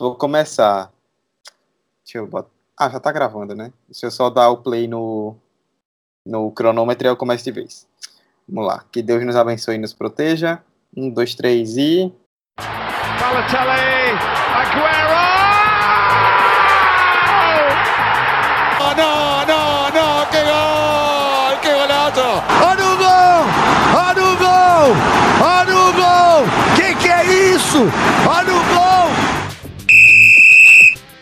Vou começar. Deixa eu botar. Ah, já tá gravando, né? Deixa eu só dar o play no, no cronômetro e eu começo de vez. Vamos lá. Que Deus nos abençoe e nos proteja. Um, dois, três e. Balotelli, Aguero! Oh, não, não, não, que gol! Que golazo! Olha o gol! Olha o gol! Olha o gol! Que que é isso?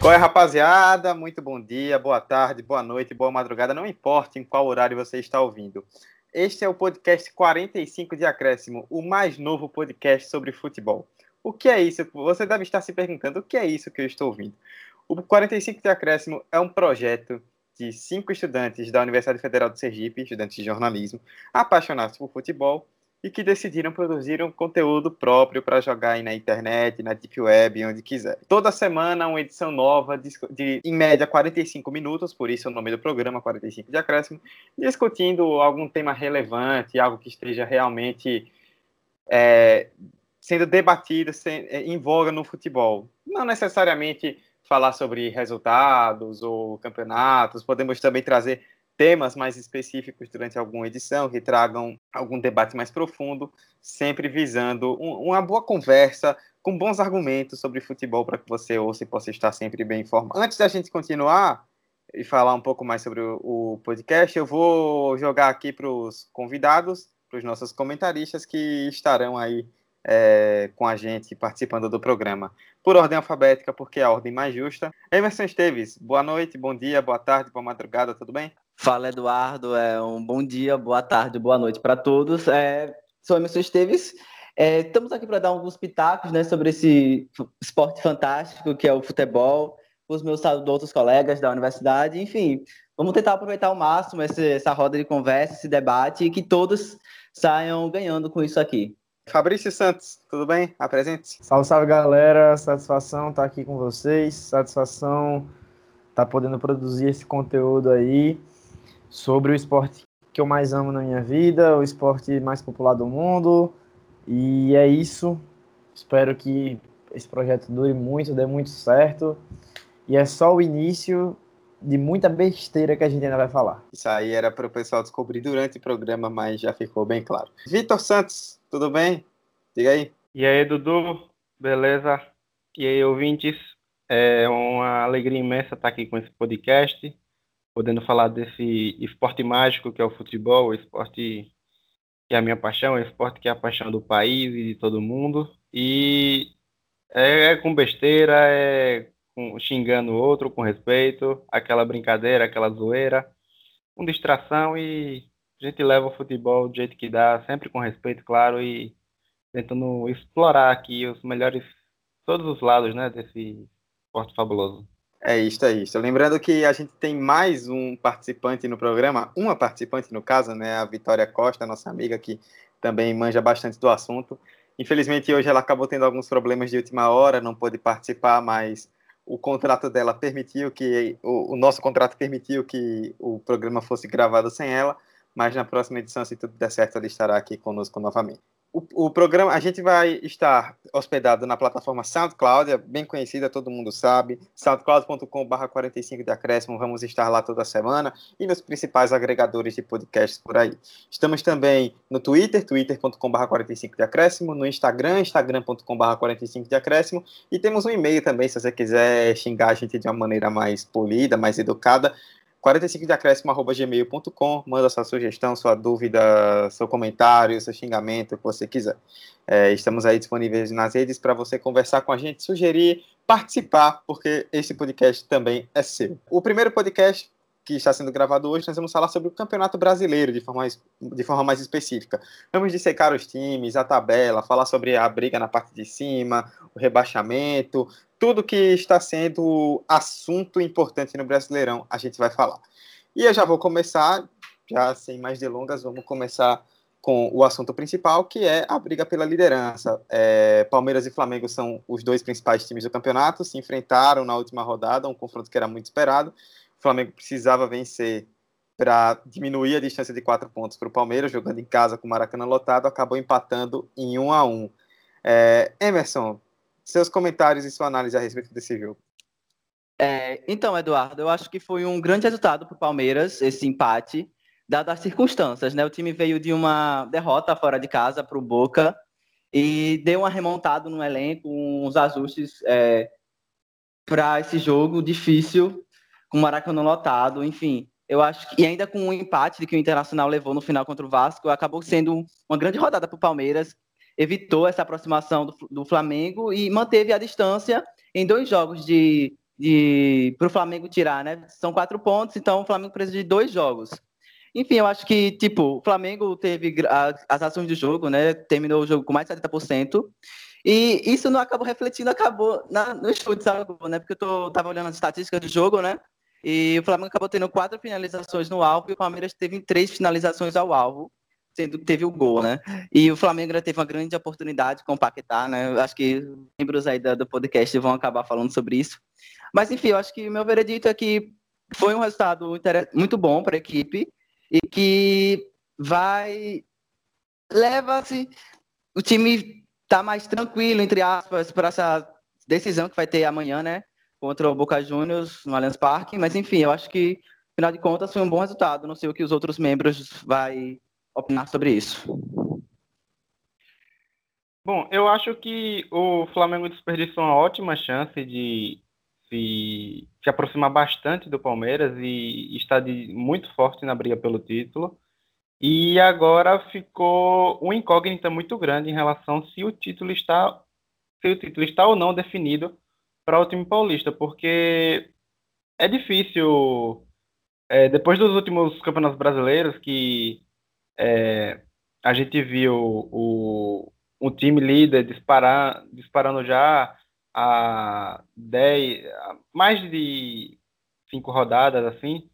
Qual rapaziada? Muito bom dia, boa tarde, boa noite, boa madrugada, não importa em qual horário você está ouvindo. Este é o podcast 45 de Acréscimo, o mais novo podcast sobre futebol. O que é isso? Você deve estar se perguntando o que é isso que eu estou ouvindo. O 45 de Acréscimo é um projeto de cinco estudantes da Universidade Federal de Sergipe, estudantes de jornalismo, apaixonados por futebol e que decidiram produzir um conteúdo próprio para jogar aí na internet, na deep web, onde quiser. Toda semana uma edição nova de, de, em média 45 minutos, por isso o nome do programa 45 de acréscimo, discutindo algum tema relevante, algo que esteja realmente é, sendo debatido sem, é, em voga no futebol. Não necessariamente falar sobre resultados ou campeonatos, podemos também trazer temas mais específicos durante alguma edição que tragam algum debate mais profundo, sempre visando um, uma boa conversa com bons argumentos sobre futebol para que você ouça e possa estar sempre bem informado. Antes da gente continuar e falar um pouco mais sobre o, o podcast, eu vou jogar aqui para os convidados, para os nossos comentaristas que estarão aí é, com a gente participando do programa. Por ordem alfabética, porque é a ordem mais justa. Emerson Esteves, boa noite, bom dia, boa tarde, boa madrugada, tudo bem? Fala, Eduardo. É um bom dia, boa tarde, boa noite para todos. É, sou Emerson Esteves. É, estamos aqui para dar alguns pitacos né, sobre esse esporte fantástico que é o futebol, os meus outros colegas da universidade. Enfim, vamos tentar aproveitar ao máximo essa roda de conversa, esse debate e que todos saiam ganhando com isso aqui. Fabrício Santos, tudo bem? Apresente. Salve, salve galera, satisfação estar aqui com vocês, satisfação estar podendo produzir esse conteúdo aí sobre o esporte que eu mais amo na minha vida, o esporte mais popular do mundo. E é isso. Espero que esse projeto dure muito, dê muito certo. E é só o início de muita besteira que a gente ainda vai falar. Isso aí era para o pessoal descobrir durante o programa, mas já ficou bem claro. Vitor Santos, tudo bem? Diga aí. E aí, Dudu, beleza? E aí, ouvintes? É uma alegria imensa estar aqui com esse podcast podendo falar desse esporte mágico que é o futebol, o esporte que é a minha paixão, o esporte que é a paixão do país e de todo mundo. E é, é com besteira, é com, xingando o outro com respeito, aquela brincadeira, aquela zoeira, com distração e a gente leva o futebol do jeito que dá, sempre com respeito, claro, e tentando explorar aqui os melhores, todos os lados, né, desse esporte fabuloso. É isso, é isso. Lembrando que a gente tem mais um participante no programa, uma participante no caso, né, a Vitória Costa, nossa amiga que também manja bastante do assunto. Infelizmente hoje ela acabou tendo alguns problemas de última hora, não pôde participar, mas o contrato dela permitiu que o, o nosso contrato permitiu que o programa fosse gravado sem ela, mas na próxima edição, se tudo der certo, ela estará aqui conosco novamente. O, o, programa, a gente vai estar hospedado na plataforma SoundCloud, é bem conhecida, todo mundo sabe, soundcloud.com.br 45 de acréscimo, vamos estar lá toda semana, e nos principais agregadores de podcasts por aí. Estamos também no Twitter, twitter.com.br 45 de acréscimo, no Instagram, instagram.com.br 45 de acréscimo, e temos um e-mail também, se você quiser xingar a gente de uma maneira mais polida, mais educada, 45 decréscimo.gmail.com, manda sua sugestão, sua dúvida, seu comentário, seu xingamento, o que você quiser. É, estamos aí disponíveis nas redes para você conversar com a gente, sugerir, participar, porque esse podcast também é seu. O primeiro podcast que está sendo gravado hoje, nós vamos falar sobre o Campeonato Brasileiro de forma, de forma mais específica. Vamos dissecar os times, a tabela, falar sobre a briga na parte de cima, o rebaixamento, tudo que está sendo assunto importante no Brasileirão, a gente vai falar. E eu já vou começar, já sem mais delongas, vamos começar com o assunto principal, que é a briga pela liderança. É, Palmeiras e Flamengo são os dois principais times do campeonato, se enfrentaram na última rodada, um confronto que era muito esperado. O Flamengo precisava vencer para diminuir a distância de quatro pontos para o Palmeiras, jogando em casa com o Maracanã lotado, acabou empatando em um a um. É, Emerson, seus comentários e sua análise a respeito desse jogo. É, então, Eduardo, eu acho que foi um grande resultado para o Palmeiras, esse empate, dadas as circunstâncias, né? O time veio de uma derrota fora de casa para o Boca e deu uma remontada no elenco, uns ajustes é, para esse jogo difícil, com o Maracanã lotado, enfim. Eu acho que, e ainda com o empate que o Internacional levou no final contra o Vasco, acabou sendo uma grande rodada para o Palmeiras, evitou essa aproximação do, do Flamengo e manteve a distância em dois jogos de de para o Flamengo tirar, né? São quatro pontos, então o Flamengo precisa de dois jogos. Enfim, eu acho que, tipo, o Flamengo teve as ações do jogo, né? Terminou o jogo com mais de 70%. E isso não acabou refletindo, acabou na, no chute, sabe? Né? Porque eu tô, tava olhando as estatísticas do jogo, né? E o Flamengo acabou tendo quatro finalizações no alvo e o Palmeiras teve três finalizações ao alvo, teve o gol, né? E o Flamengo já teve uma grande oportunidade com o Paquetá, né? Acho que membros aí do podcast vão acabar falando sobre isso. Mas, enfim, eu acho que o meu veredito é que foi um resultado muito bom para a equipe e que vai. Leva-se. O time tá mais tranquilo, entre aspas, para essa decisão que vai ter amanhã, né? Contra o Boca Juniors no Allianz Parque. Mas, enfim, eu acho que, afinal de contas, foi um bom resultado. Não sei o que os outros membros vai opinar sobre isso. Bom, eu acho que o Flamengo desperdiçou uma ótima chance de se, se aproximar bastante do Palmeiras e está de, muito forte na briga pelo título. E agora ficou uma incógnita muito grande em relação se o título está se o título está ou não definido para o time paulista, porque é difícil é, depois dos últimos campeonatos brasileiros que é, a gente viu o, o time líder disparar, disparando já a 10, mais de cinco rodadas assim,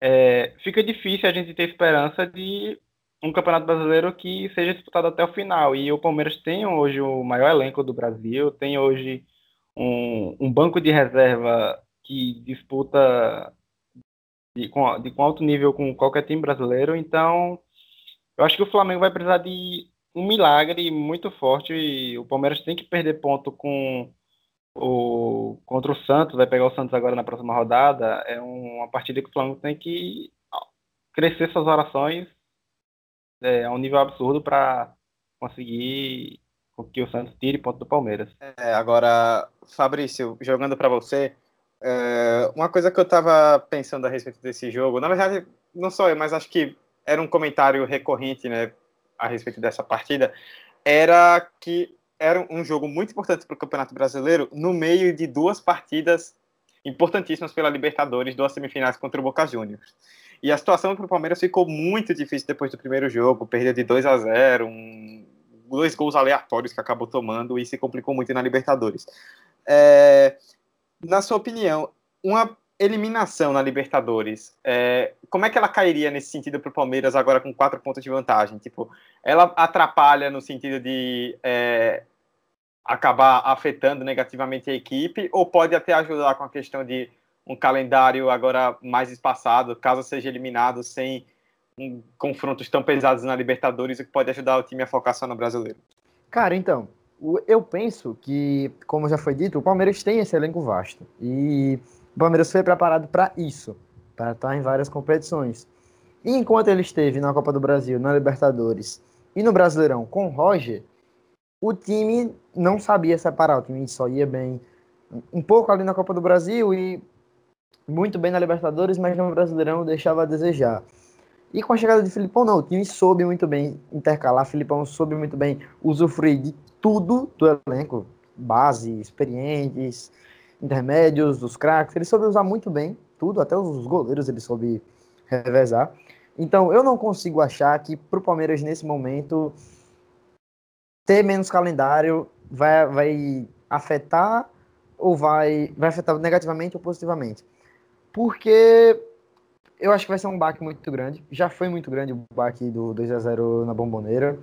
é, fica difícil a gente ter esperança de um campeonato brasileiro que seja disputado até o final. E o Palmeiras tem hoje o maior elenco do Brasil, tem hoje um, um banco de reserva que disputa de, com, de, com alto nível com qualquer time brasileiro. Então, eu acho que o Flamengo vai precisar de um milagre muito forte. E o Palmeiras tem que perder ponto com o, contra o Santos, vai pegar o Santos agora na próxima rodada, é uma partida que o Flamengo tem que crescer suas orações é, a um nível absurdo para conseguir que o Santos tire ponto do Palmeiras. É, agora, Fabrício, jogando para você, é, uma coisa que eu estava pensando a respeito desse jogo, na verdade, não sou eu, mas acho que era um comentário recorrente né, a respeito dessa partida, era que era um jogo muito importante para o Campeonato Brasileiro no meio de duas partidas importantíssimas pela Libertadores, duas semifinais contra o Boca Juniors. E a situação para o Palmeiras ficou muito difícil depois do primeiro jogo, perdeu de 2 a 0, um, dois gols aleatórios que acabou tomando e se complicou muito na Libertadores. É, na sua opinião, uma eliminação na Libertadores, é, como é que ela cairia nesse sentido para o Palmeiras agora com quatro pontos de vantagem? Tipo, ela atrapalha no sentido de é, acabar afetando negativamente a equipe ou pode até ajudar com a questão de um calendário agora mais espaçado, caso seja eliminado sem um, confrontos tão pesados na Libertadores, o que pode ajudar o time a focar só no brasileiro? Cara, então, eu penso que, como já foi dito, o Palmeiras tem esse elenco vasto e o Palmeiras foi preparado para isso, para estar em várias competições. E enquanto ele esteve na Copa do Brasil, na Libertadores e no Brasileirão com o Roger, o time não sabia separar, o time só ia bem um pouco ali na Copa do Brasil e muito bem na Libertadores, mas no Brasileirão deixava a desejar. E com a chegada de Filipão, não, o time soube muito bem intercalar, Filipão soube muito bem usufruir de tudo do elenco, base, experientes, intermédios, dos craques, ele soube usar muito bem tudo, até os goleiros ele soube revezar. Então, eu não consigo achar que para o Palmeiras, nesse momento, ter menos calendário vai, vai afetar ou vai, vai afetar negativamente ou positivamente. Porque eu acho que vai ser um baque muito grande. Já foi muito grande o baque do 2 a 0 na Bomboneira.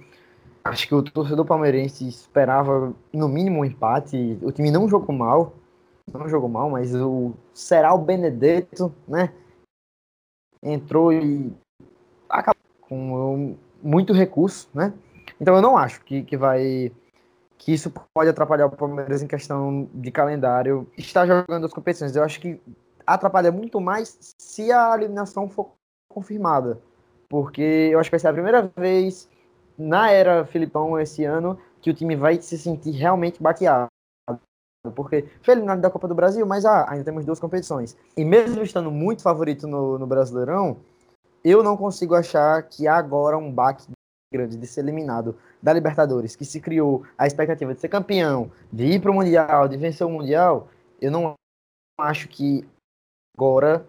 Acho que o torcedor palmeirense esperava, no mínimo, um empate. O time não jogou mal não jogou mal, mas o Será Benedetto, né? Entrou e acabou com muito recurso, né? Então eu não acho que, que vai que isso pode atrapalhar o Palmeiras em questão de calendário, está jogando as competições. Eu acho que atrapalha muito mais se a eliminação for confirmada, porque eu acho que vai ser a primeira vez na era Filipão esse ano que o time vai se sentir realmente baqueado. Porque eliminado da Copa do Brasil, mas ah, ainda temos duas competições. E mesmo estando muito favorito no, no Brasileirão, eu não consigo achar que há agora um baque grande de ser eliminado da Libertadores, que se criou a expectativa de ser campeão, de ir para o Mundial, de vencer o Mundial, eu não acho que agora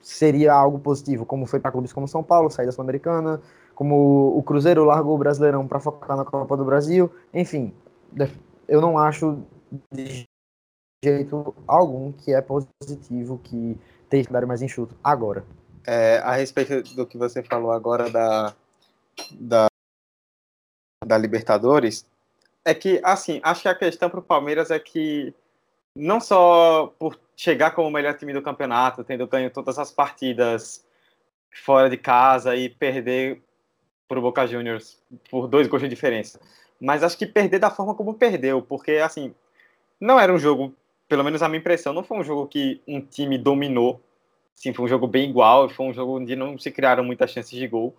seria algo positivo, como foi para clubes como São Paulo, sair da Sul-Americana, como o Cruzeiro largou o Brasileirão para focar na Copa do Brasil, enfim, eu não acho de jeito algum que é positivo que tem que dar mais enxuto agora. É, a respeito do que você falou agora da, da, da Libertadores, é que, assim, acho que a questão para o Palmeiras é que não só por chegar como o melhor time do campeonato, tendo ganho todas as partidas fora de casa e perder para o Boca Juniors por dois gols de diferença, mas acho que perder da forma como perdeu, porque, assim, não era um jogo, pelo menos a minha impressão, não foi um jogo que um time dominou. Sim, foi um jogo bem igual, foi um jogo onde não se criaram muitas chances de gol.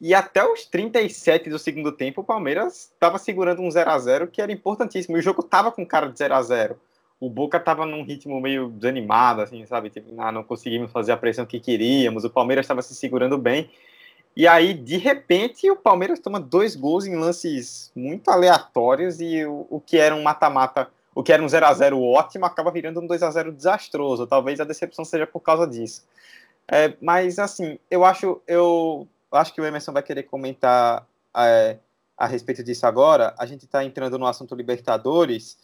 E até os 37 do segundo tempo, o Palmeiras estava segurando um 0 a 0 que era importantíssimo. E o jogo estava com cara de 0 a 0 O Boca estava num ritmo meio desanimado, assim, sabe? Tipo, ah, não conseguimos fazer a pressão que queríamos. O Palmeiras estava se segurando bem. E aí, de repente, o Palmeiras toma dois gols em lances muito aleatórios e o, o que era um mata-mata o que era um 0 a 0 ótimo acaba virando um 2 a 0 desastroso. Talvez a decepção seja por causa disso. É, mas assim, eu acho, eu acho que o Emerson vai querer comentar é, a respeito disso agora. A gente está entrando no assunto Libertadores.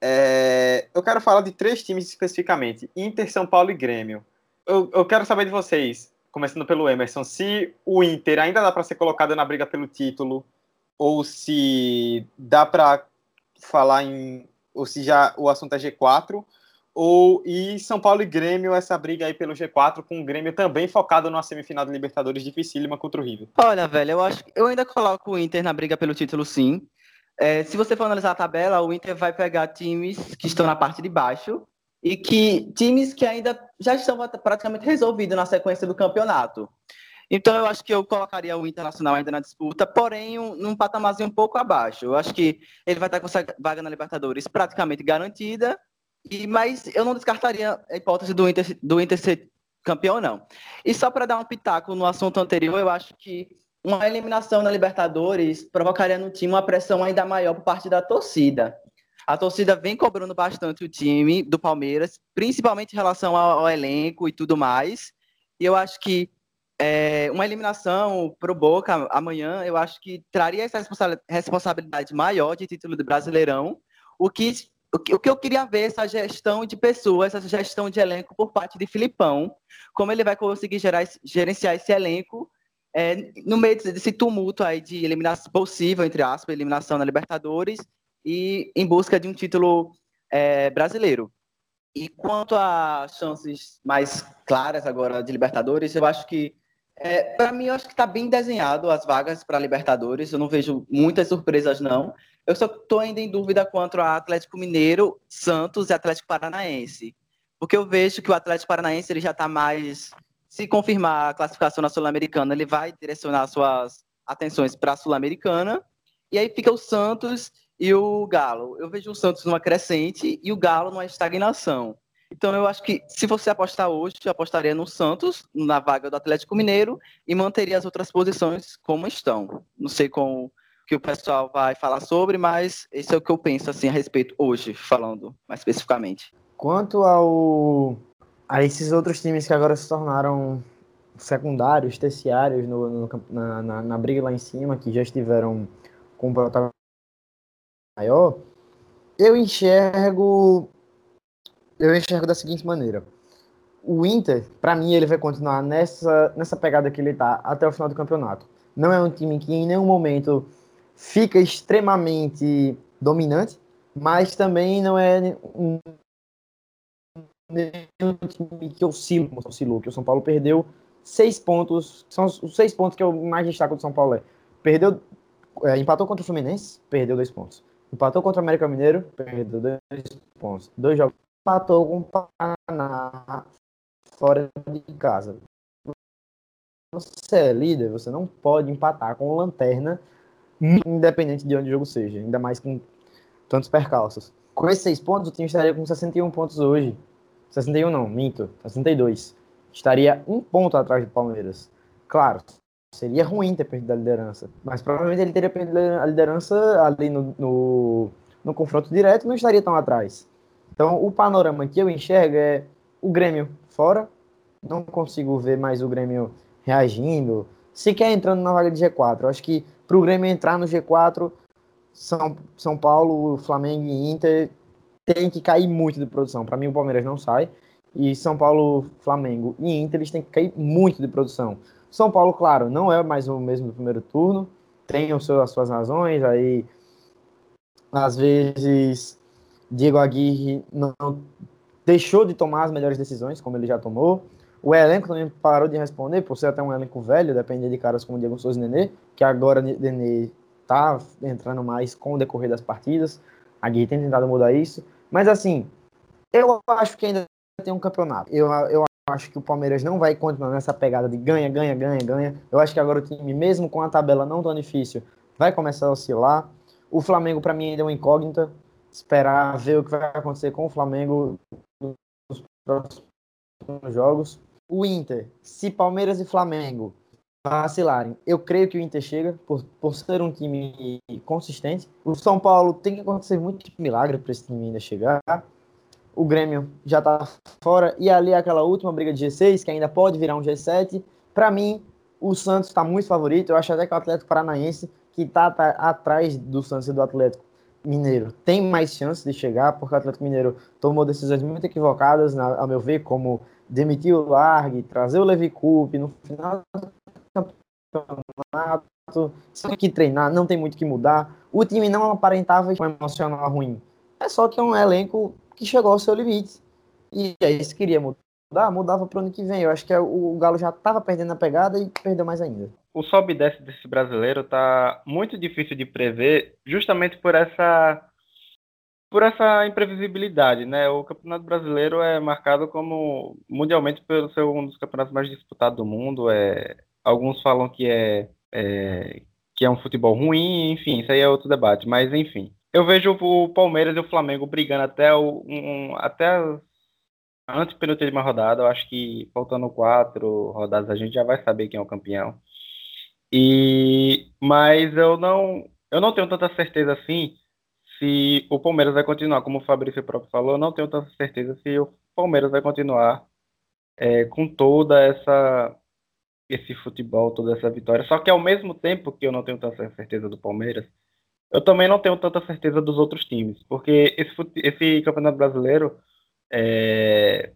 É, eu quero falar de três times especificamente: Inter, São Paulo e Grêmio. Eu, eu quero saber de vocês, começando pelo Emerson, se o Inter ainda dá para ser colocado na briga pelo título ou se dá para falar em ou se já o assunto é G4, ou e São Paulo e Grêmio, essa briga aí pelo G4, com o Grêmio também focado na semifinal da Libertadores dificílima contra o River. Olha, velho, eu acho eu ainda coloco o Inter na briga pelo título, sim. É, se você for analisar a tabela, o Inter vai pegar times que estão na parte de baixo e que times que ainda já estão praticamente resolvidos na sequência do campeonato. Então eu acho que eu colocaria o Internacional ainda na disputa, porém um, num patamarzinho um pouco abaixo. Eu acho que ele vai estar com essa vaga na Libertadores praticamente garantida, e mas eu não descartaria a hipótese do Inter, do Inter ser campeão, não. E só para dar um pitaco no assunto anterior, eu acho que uma eliminação na Libertadores provocaria no time uma pressão ainda maior por parte da torcida. A torcida vem cobrando bastante o time do Palmeiras, principalmente em relação ao, ao elenco e tudo mais. E eu acho que é, uma eliminação para o Boca amanhã, eu acho que traria essa responsabilidade maior de título do Brasileirão, o que, o que, o que eu queria ver essa gestão de pessoas, essa gestão de elenco por parte de Filipão, como ele vai conseguir gerar, gerenciar esse elenco é, no meio desse tumulto aí de eliminação possível, entre aspas, eliminação na Libertadores e em busca de um título é, brasileiro. E quanto a chances mais claras agora de Libertadores, eu acho que é, para mim, eu acho que está bem desenhado as vagas para Libertadores. Eu não vejo muitas surpresas, não. Eu só estou ainda em dúvida quanto a Atlético Mineiro, Santos e Atlético Paranaense. Porque eu vejo que o Atlético Paranaense ele já está mais. Se confirmar a classificação na Sul-Americana, ele vai direcionar suas atenções para a Sul-Americana. E aí fica o Santos e o Galo. Eu vejo o Santos numa crescente e o Galo numa estagnação. Então eu acho que se você apostar hoje, eu apostaria no Santos, na vaga do Atlético Mineiro, e manteria as outras posições como estão. Não sei com o que o pessoal vai falar sobre, mas esse é o que eu penso assim a respeito hoje, falando mais especificamente. Quanto ao a esses outros times que agora se tornaram secundários, terciários no, no na, na, na, briga lá em cima, que já estiveram com um protagonismo maior, eu enxergo eu enxergo da seguinte maneira. O Inter, para mim, ele vai continuar nessa, nessa pegada que ele tá até o final do campeonato. Não é um time que em nenhum momento fica extremamente dominante, mas também não é um, time que oscilou, que o São Paulo perdeu seis pontos, são os seis pontos que eu mais destaco do São Paulo. É. Perdeu, é, empatou contra o Fluminense, perdeu dois pontos. Empatou contra o América Mineiro, perdeu dois pontos. Dois jogos. Empatou com o Paraná fora de casa. Você é líder, você não pode empatar com lanterna, independente de onde o jogo seja, ainda mais com tantos percalços. Com esses seis pontos, o time estaria com 61 pontos hoje. 61 não, minto, 62. Estaria um ponto atrás do Palmeiras. Claro, seria ruim ter perdido a liderança, mas provavelmente ele teria perdido a liderança ali no, no, no confronto direto não estaria tão atrás. Então, o panorama que eu enxergo é o Grêmio fora, não consigo ver mais o Grêmio reagindo, sequer entrando na vaga de G4. Eu acho que para o Grêmio entrar no G4, São, São Paulo, Flamengo e Inter tem que cair muito de produção. Para mim, o Palmeiras não sai. E São Paulo, Flamengo e Inter, eles têm que cair muito de produção. São Paulo, claro, não é mais o mesmo do primeiro turno, tem as suas razões, aí às vezes Diego Aguirre não deixou de tomar as melhores decisões, como ele já tomou. O elenco também parou de responder, por ser até um elenco velho, depende de caras como Diego Souza e Nenê, que agora Nenê tá entrando mais com o decorrer das partidas. A Aguirre tem tentado mudar isso. Mas assim, eu acho que ainda tem um campeonato. Eu, eu acho que o Palmeiras não vai continuar nessa pegada de ganha, ganha, ganha, ganha. Eu acho que agora o time, mesmo com a tabela não tão difícil, vai começar a oscilar. O Flamengo, para mim, ainda é uma incógnita. Esperar ver o que vai acontecer com o Flamengo nos próximos jogos. O Inter, se Palmeiras e Flamengo vacilarem, eu creio que o Inter chega, por, por ser um time consistente. O São Paulo tem que acontecer muito milagre para esse time ainda chegar o Grêmio já está fora, e ali aquela última briga de G6, que ainda pode virar um G7. Para mim, o Santos está muito favorito. Eu acho até que o Atlético Paranaense, que está tá atrás do Santos e do Atlético Mineiro, tem mais chance de chegar, porque o Atlético Mineiro tomou decisões muito equivocadas, na, a meu ver, como demitir o Largue, trazer o Levi Coupe no final do campeonato, tem que treinar, não tem muito que mudar. O time não aparentava um emocional ruim. É só que é um elenco que chegou ao seu limite. E aí, se queria mudar, mudava para o ano que vem. Eu acho que é o Galo já estava perdendo a pegada e perdeu mais ainda. O sobe e desce desse brasileiro tá muito difícil de prever, justamente por essa por essa imprevisibilidade, né? O Campeonato Brasileiro é marcado como mundialmente pelo ser um dos campeonatos mais disputados do mundo. É, alguns falam que é, é que é um futebol ruim, enfim, isso aí é outro debate. Mas enfim, eu vejo o Palmeiras e o Flamengo brigando até o um, até antes penúltima rodada. Eu acho que faltando quatro rodadas a gente já vai saber quem é o campeão. E mas eu não eu não tenho tanta certeza assim se o Palmeiras vai continuar, como o Fabrício próprio falou, eu não tenho tanta certeza se o Palmeiras vai continuar é, com toda essa esse futebol, toda essa vitória. Só que ao mesmo tempo que eu não tenho tanta certeza do Palmeiras, eu também não tenho tanta certeza dos outros times, porque esse, esse Campeonato Brasileiro, é...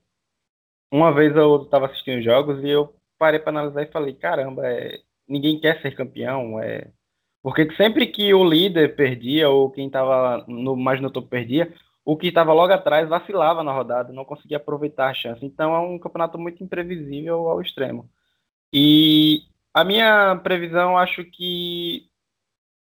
uma vez eu estava assistindo jogos e eu parei para analisar e falei, caramba, é... ninguém quer ser campeão, é... porque sempre que o líder perdia ou quem estava no, mais no topo perdia, o que estava logo atrás vacilava na rodada, não conseguia aproveitar a chance. Então é um campeonato muito imprevisível ao extremo. E a minha previsão, acho que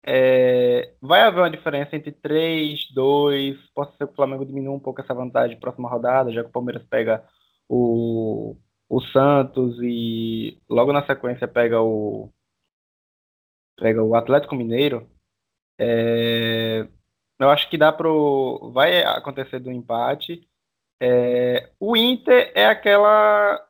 é, vai haver uma diferença entre 3, 2. Pode ser que o Flamengo diminua um pouco essa vantagem próxima rodada, já que o Palmeiras pega o, o Santos e logo na sequência pega o pega o Atlético Mineiro. É, eu acho que dá pro vai acontecer do empate. É, o Inter é aquela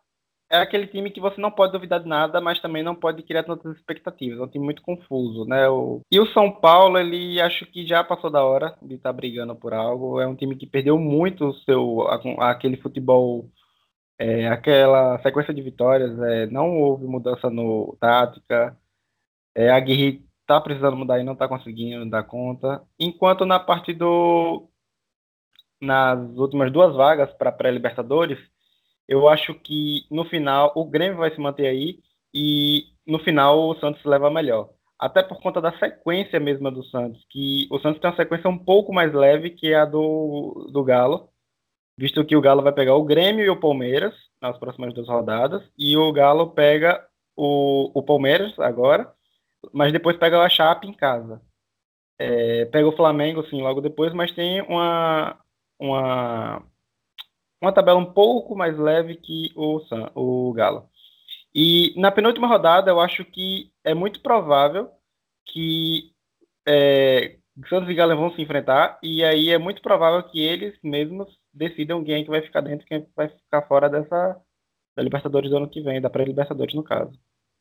é aquele time que você não pode duvidar de nada, mas também não pode criar tantas expectativas. É um time muito confuso, né? O... E o São Paulo, ele acho que já passou da hora de estar tá brigando por algo. É um time que perdeu muito o seu aquele futebol, é, aquela sequência de vitórias. É, não houve mudança no tática. É, a Guerri tá precisando mudar e não tá conseguindo dar conta. Enquanto na parte do nas últimas duas vagas para pré-libertadores eu acho que no final o Grêmio vai se manter aí e no final o Santos leva melhor. Até por conta da sequência mesma do Santos, que o Santos tem uma sequência um pouco mais leve que a do, do Galo, visto que o Galo vai pegar o Grêmio e o Palmeiras nas próximas duas rodadas, e o Galo pega o, o Palmeiras agora, mas depois pega a Chape em casa. é, pega o Flamengo, assim, logo depois, mas tem uma, uma, uma tabela um pouco mais leve que o, o Galo. E na penúltima rodada, eu acho que é muito provável que é, Santos e Galo vão se enfrentar, e aí é muito provável que eles mesmos decidam quem é que vai ficar dentro quem é vai ficar fora dessa da Libertadores do ano que vem, da pré-Libertadores no caso.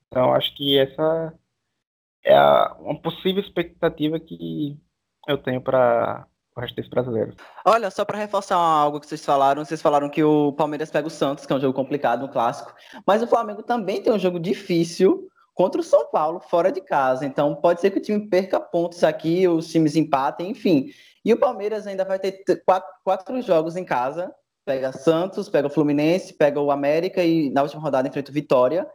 Então acho que essa é a, uma possível expectativa que eu tenho para o resto desse brasileiro. Olha, só para reforçar algo que vocês falaram, vocês falaram que o Palmeiras pega o Santos, que é um jogo complicado, um clássico, mas o Flamengo também tem um jogo difícil contra o São Paulo, fora de casa. Então pode ser que o time perca pontos aqui, os times empatem, enfim. E o Palmeiras ainda vai ter quatro, quatro jogos em casa. Pega Santos, pega o Fluminense, pega o América e na última rodada enfrenta o Vitória.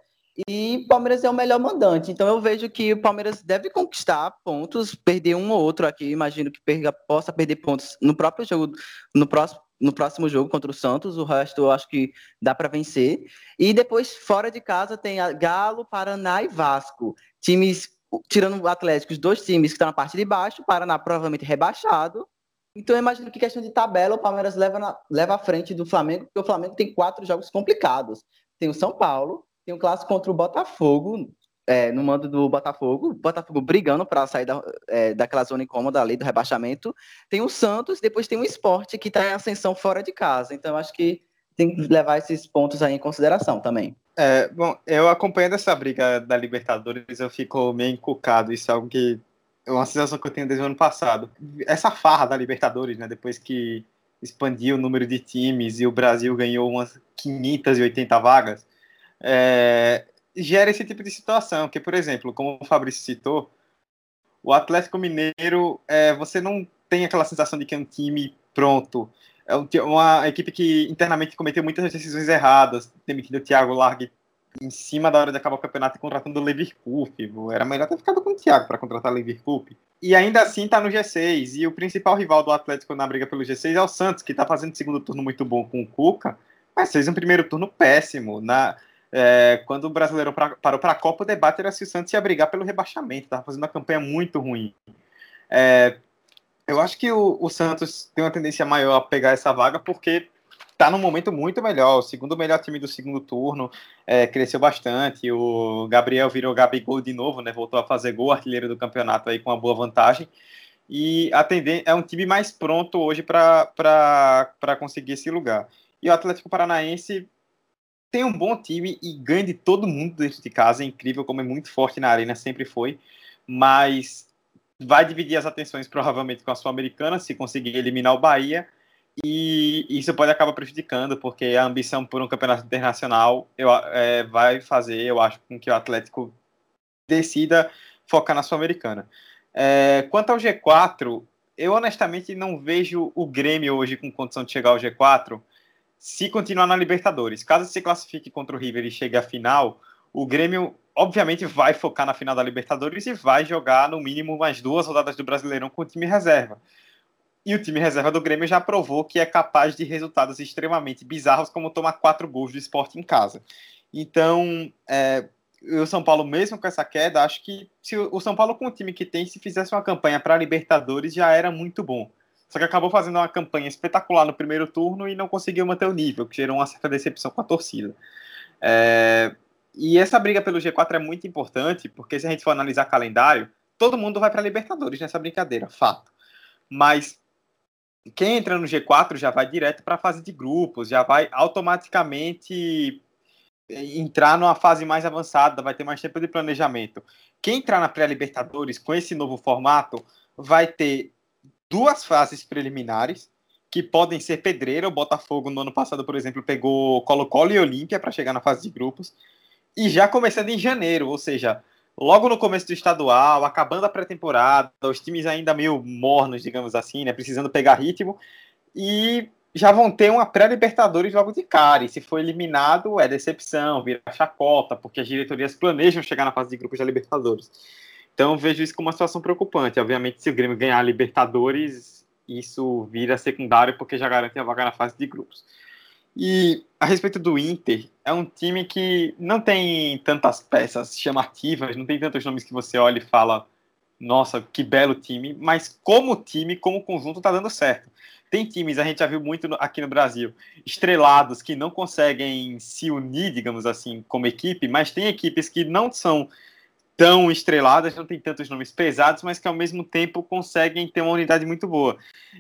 E o Palmeiras é o melhor mandante. Então eu vejo que o Palmeiras deve conquistar pontos, perder um ou outro aqui. Imagino que perga, possa perder pontos no próprio jogo, no próximo, no próximo jogo contra o Santos. O resto eu acho que dá para vencer. E depois, fora de casa, tem Galo, Paraná e Vasco. Times, tirando o Atlético, os dois times que estão na parte de baixo. Paraná provavelmente rebaixado. Então eu imagino que questão de tabela, o Palmeiras leva, na, leva à frente do Flamengo, porque o Flamengo tem quatro jogos complicados. Tem o São Paulo, tem um clássico contra o Botafogo, é, no mando do Botafogo, Botafogo brigando para sair da, é, daquela zona incômoda ali do rebaixamento. Tem o Santos, depois tem o esporte que está em ascensão fora de casa. Então, acho que tem que levar esses pontos aí em consideração também. É, bom, eu acompanhando essa briga da Libertadores, eu fico meio encucado. Isso é algo que é uma sensação que eu tenho desde o ano passado. Essa farra da Libertadores, né? Depois que expandiu o número de times e o Brasil ganhou umas 580 vagas é, gera esse tipo de situação. Que, por exemplo, como o Fabrício citou, o Atlético Mineiro, é, você não tem aquela sensação de que é um time pronto. É uma equipe que internamente cometeu muitas decisões erradas, demitindo o Thiago Largue em cima da hora de acabar o campeonato e contratando o Leverkusen. Era melhor ter ficado com o Thiago para contratar o Leverkusen. E ainda assim está no G6. E o principal rival do Atlético na briga pelo G6 é o Santos, que está fazendo segundo turno muito bom com o Cuca, mas fez um primeiro turno péssimo. Na, é, quando o brasileiro pra, parou para a Copa, o debate era se o Santos ia brigar pelo rebaixamento, estava fazendo uma campanha muito ruim. É, eu acho que o, o, Santos tem uma tendência maior a pegar essa vaga porque está num momento muito melhor. O segundo melhor time do segundo turno é, cresceu bastante. O Gabriel virou Gabigol de novo, né? Voltou a fazer gol, artilheiro do campeonato aí com uma boa vantagem. E a tendência é um time mais pronto hoje para conseguir esse lugar. E o Atlético Paranaense tem um bom time e ganha de todo mundo dentro de casa. É incrível como é muito forte na arena, sempre foi. Mas vai dividir as atenções provavelmente com a Sul-Americana, se conseguir eliminar o Bahia. E isso pode acabar prejudicando, porque a ambição por um campeonato internacional eu, é, vai fazer, eu acho, com que o Atlético decida focar na Sul-Americana. É, quanto ao G4, eu honestamente não vejo o Grêmio hoje com condição de chegar ao G4 se continuar na Libertadores. Caso se classifique contra o River e chegue à final, o Grêmio obviamente vai focar na final da Libertadores e vai jogar no mínimo mais duas rodadas do Brasileirão com o time reserva. E o time reserva do Grêmio já provou que é capaz de resultados extremamente bizarros, como tomar quatro gols do esporte em casa. Então, é, o São Paulo, mesmo com essa queda, acho que se o São Paulo, com o time que tem, se fizesse uma campanha para Libertadores, já era muito bom. Só que acabou fazendo uma campanha espetacular no primeiro turno e não conseguiu manter o nível, que gerou uma certa decepção com a torcida. É... E essa briga pelo G4 é muito importante, porque se a gente for analisar calendário, todo mundo vai para Libertadores nessa brincadeira, fato. Mas quem entra no G4 já vai direto para a fase de grupos, já vai automaticamente entrar numa fase mais avançada, vai ter mais tempo de planejamento. Quem entrar na pré-Libertadores com esse novo formato vai ter duas fases preliminares que podem ser pedreira. O Botafogo no ano passado, por exemplo, pegou Colo-Colo e Olímpia para chegar na fase de grupos. E já começando em janeiro, ou seja, logo no começo do estadual, acabando a pré-temporada, os times ainda meio mornos, digamos assim, né, precisando pegar ritmo. E já vão ter uma pré-Libertadores logo de cara. E se for eliminado, é decepção, vira chacota, porque as diretorias planejam chegar na fase de grupos da Libertadores. Então vejo isso como uma situação preocupante. Obviamente, se o Grêmio ganhar a Libertadores, isso vira secundário porque já garante a vaga na fase de grupos. E a respeito do Inter, é um time que não tem tantas peças chamativas, não tem tantos nomes que você olha e fala, nossa, que belo time, mas como time, como conjunto, tá dando certo. Tem times, a gente já viu muito aqui no Brasil, estrelados que não conseguem se unir, digamos assim, como equipe, mas tem equipes que não são tão estreladas, não tem tantos nomes pesados, mas que ao mesmo tempo conseguem ter uma unidade muito boa.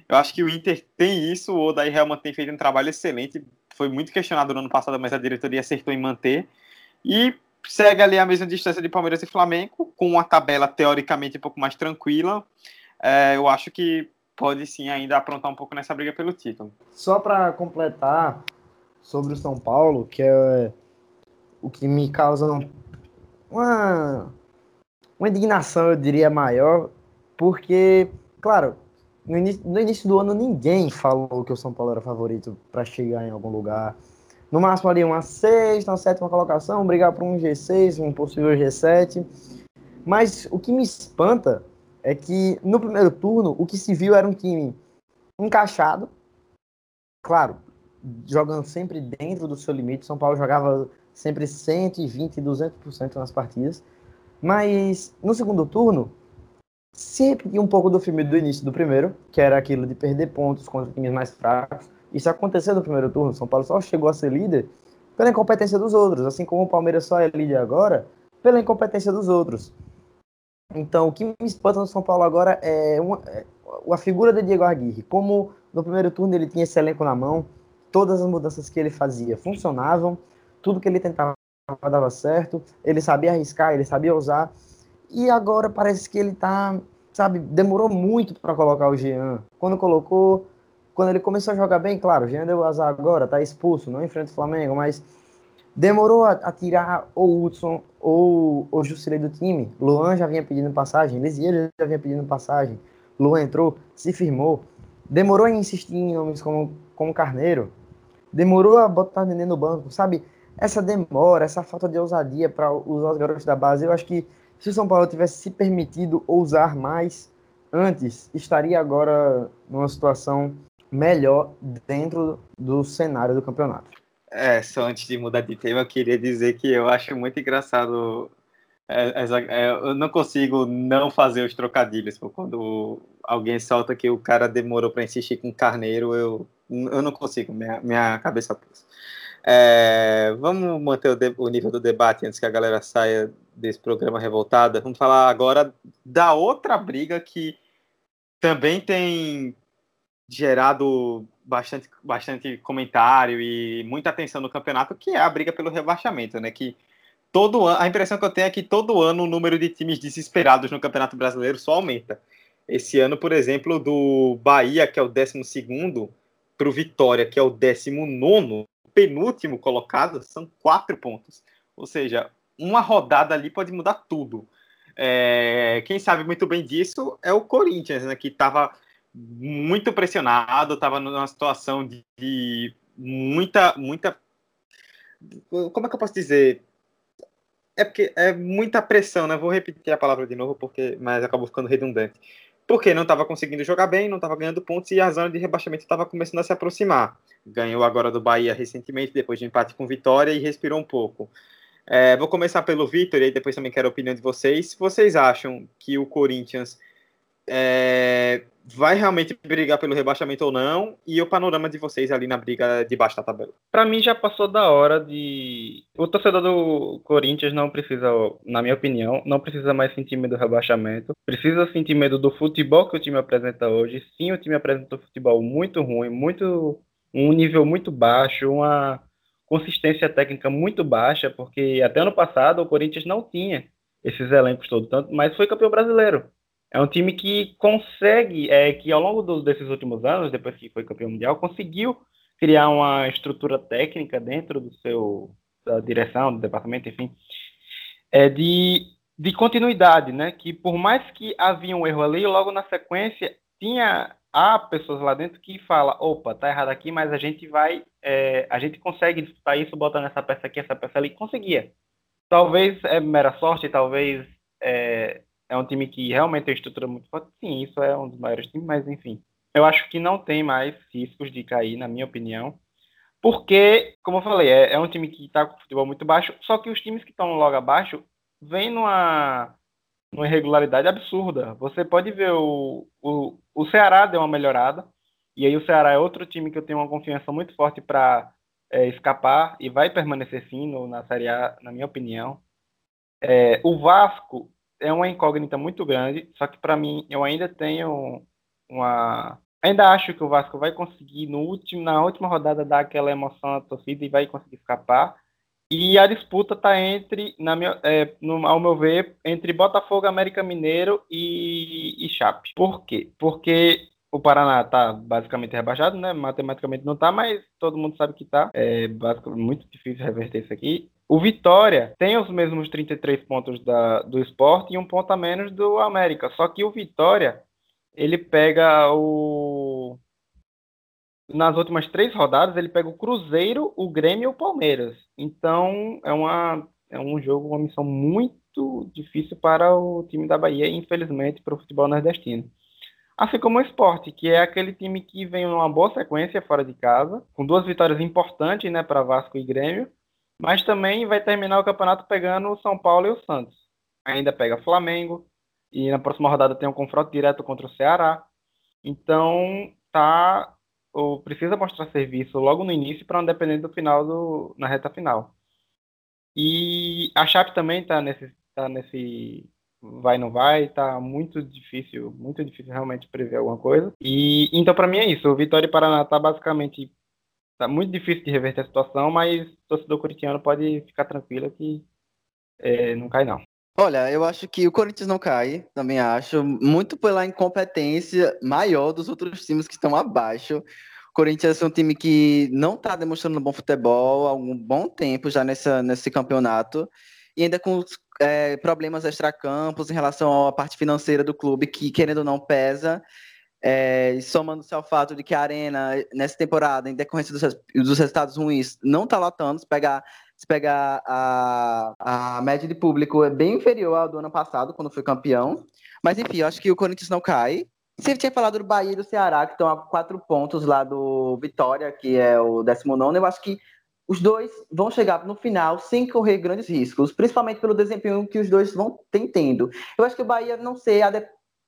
Eu acho que o Inter tem isso, o Odair Helman tem feito um trabalho excelente, foi muito questionado no ano passado, mas a diretoria acertou em manter, e segue ali a mesma distância de Palmeiras e Flamengo, com uma tabela teoricamente um pouco mais tranquila. É, eu acho que pode sim ainda aprontar um pouco nessa briga pelo título. Só para completar sobre o São Paulo, que é o que me causa uma, uma indignação, eu diria, maior, porque, claro, no início, no início do ano ninguém falou que o São Paulo era favorito para chegar em algum lugar no máximo ali uma sexta, uma sétima colocação, brigar por um G6, um possível G7. Mas o que me espanta é que no primeiro turno o que se viu era um time encaixado, claro, jogando sempre dentro do seu limite. São Paulo jogava sempre 120, 200% nas partidas. Mas no segundo turno, se repetia um pouco do filme do início do primeiro, que era aquilo de perder pontos contra times mais fracos, isso aconteceu no primeiro turno. São Paulo só chegou a ser líder pela incompetência dos outros, assim como o Palmeiras só é líder agora pela incompetência dos outros. Então, o que me espanta no São Paulo agora é uma, é a figura de Diego Aguirre. Como no primeiro turno ele tinha esse elenco na mão, todas as mudanças que ele fazia funcionavam, tudo que ele tentava dava certo, ele sabia arriscar, ele sabia usar. E agora parece que ele tá, sabe, demorou muito para colocar o Jean. Quando colocou, quando ele começou a jogar bem, claro, já deu azar agora, tá expulso, não enfrenta o Flamengo, mas demorou a, a tirar o Hudson ou o Jusilei do time. Luan já vinha pedindo passagem, Lisier já vinha pedindo passagem. Luan entrou, se firmou. Demorou a insistir em nomes como, como Carneiro. Demorou a botar o Nenê no banco, sabe? Essa demora, essa falta de ousadia para usar os garotos da base, eu acho que se o São Paulo tivesse se permitido ousar mais antes, estaria agora numa situação melhor dentro do cenário do campeonato. É, só antes de mudar de tema, eu queria dizer que eu acho muito engraçado. É, é, eu não consigo não fazer os trocadilhos. Quando alguém solta que o cara demorou para insistir com carneiro, eu, eu não consigo, minha, minha cabeça pulsa. É, vamos manter o, o, nível do debate antes que a galera saia desse programa revoltada. Vamos falar agora da outra briga que também tem gerado bastante, bastante comentário e muita atenção no campeonato, que é a briga pelo rebaixamento, né? Que todo ano, a impressão que eu tenho é que todo ano o número de times desesperados no Campeonato Brasileiro só aumenta. Esse ano, por exemplo, do Bahia, que é o 12 para o Vitória, que é o 19 penúltimo colocado, são quatro pontos. Ou seja, uma rodada ali pode mudar tudo. É, quem sabe muito bem disso é o Corinthians, né, que estava muito pressionado, estava numa situação de, de, muita, muita. Como é que eu posso dizer? É porque é muita pressão, né? Vou repetir a palavra de novo, porque mas acabou ficando redundante. Porque não estava conseguindo jogar bem, não estava ganhando pontos e a zona de rebaixamento estava começando a se aproximar. Ganhou agora do Bahia recentemente, depois de empate com Vitória e respirou um pouco. É, vou começar pelo Vitor e depois também quero a opinião de vocês. Vocês acham que o Corinthians é, vai realmente brigar pelo rebaixamento ou não, e o panorama de vocês ali na briga de baixo da tabela. Para mim já passou da hora de o torcedor do Corinthians não precisa, na minha opinião, não precisa mais sentir medo do rebaixamento, precisa sentir medo do futebol que o time apresenta hoje. Sim, o time apresenta um futebol muito ruim, muito um nível muito baixo, uma consistência técnica muito baixa, porque até ano passado o Corinthians não tinha esses elencos todos, tanto, mas foi campeão brasileiro. É um time que consegue, é, que ao longo do, desses últimos anos, depois que foi campeão mundial, conseguiu criar uma estrutura técnica dentro do seu da direção, do departamento, enfim, é de, de continuidade, né? Que por mais que havia um erro ali, logo na sequência tinha há pessoas lá dentro que fala, opa, tá errado aqui, mas a gente vai, é, a gente consegue disputar isso botando essa peça aqui, essa peça ali, conseguia. Talvez é mera sorte, talvez é, é um time que realmente tem estrutura muito forte. Sim, isso é um dos maiores times, mas enfim. Eu acho que não tem mais riscos de cair, na minha opinião. Porque, como eu falei, é, é um time que está com futebol muito baixo, só que os times que estão logo abaixo vêm numa, uma irregularidade absurda. Você pode ver o, o, o Ceará deu uma melhorada, e aí o Ceará é outro time que eu tenho uma confiança muito forte para é, escapar e vai permanecer sim no, na Série A, na minha opinião. É, o Vasco é uma incógnita muito grande, só que para mim eu ainda tenho uma. Ainda acho que o Vasco vai conseguir no último, na última rodada dar aquela emoção à torcida e vai conseguir escapar. E a disputa está entre, na minha, é, no, ao meu ver, entre Botafogo, América Mineiro e, e Chape. Por quê? Porque o Paraná está basicamente rebaixado, né? Matematicamente não está, mas todo mundo sabe que está. É basicamente muito difícil reverter isso aqui. O Vitória tem os mesmos 33 pontos da, do esporte e um ponto a menos do América. Só que o Vitória, ele pega o. Nas últimas três rodadas, ele pega o Cruzeiro, o Grêmio e o Palmeiras. Então, é, uma, é um jogo, uma missão muito difícil para o time da Bahia, infelizmente, para o futebol nordestino. Assim como o esporte, que é aquele time que vem numa boa sequência fora de casa, com duas vitórias importantes né, para Vasco e Grêmio, mas também vai terminar o campeonato pegando o São Paulo e o Santos. Ainda pega Flamengo, e na próxima rodada tem um confronto direto contra o Ceará. Então, tá, ou precisa mostrar serviço logo no início para não depender do final do, na reta final. E a Chape também está nesse, tá nesse vai não vai, tá muito difícil, muito difícil realmente prever alguma coisa. E então para mim é isso, o Vitória e Paraná tá basicamente tá muito difícil de reverter a situação, mas o torcedor corintiano pode ficar tranquilo que é, não cai não. Olha, eu acho que o Corinthians não cai, também acho, muito pela incompetência maior dos outros times que estão abaixo. O Corinthians é um time que não está demonstrando bom futebol há um bom tempo já nessa, nesse campeonato e ainda com é, problemas extracampos em relação à parte financeira do clube, que querendo ou não pesa, é, somando-se ao fato de que a Arena, nessa temporada, em decorrência dos, dos resultados ruins, não está lotando. Se pegar, se pegar a, a média de público, é bem inferior ao do ano passado, quando foi campeão. Mas enfim, eu acho que o Corinthians não cai. Você tinha falado do Bahia e do Ceará, que estão a quatro pontos lá do Vitória, que é o 19. Eu acho que os dois vão chegar no final sem correr grandes riscos, principalmente pelo desempenho que os dois vão tendo. Eu acho que o Bahia, não sei,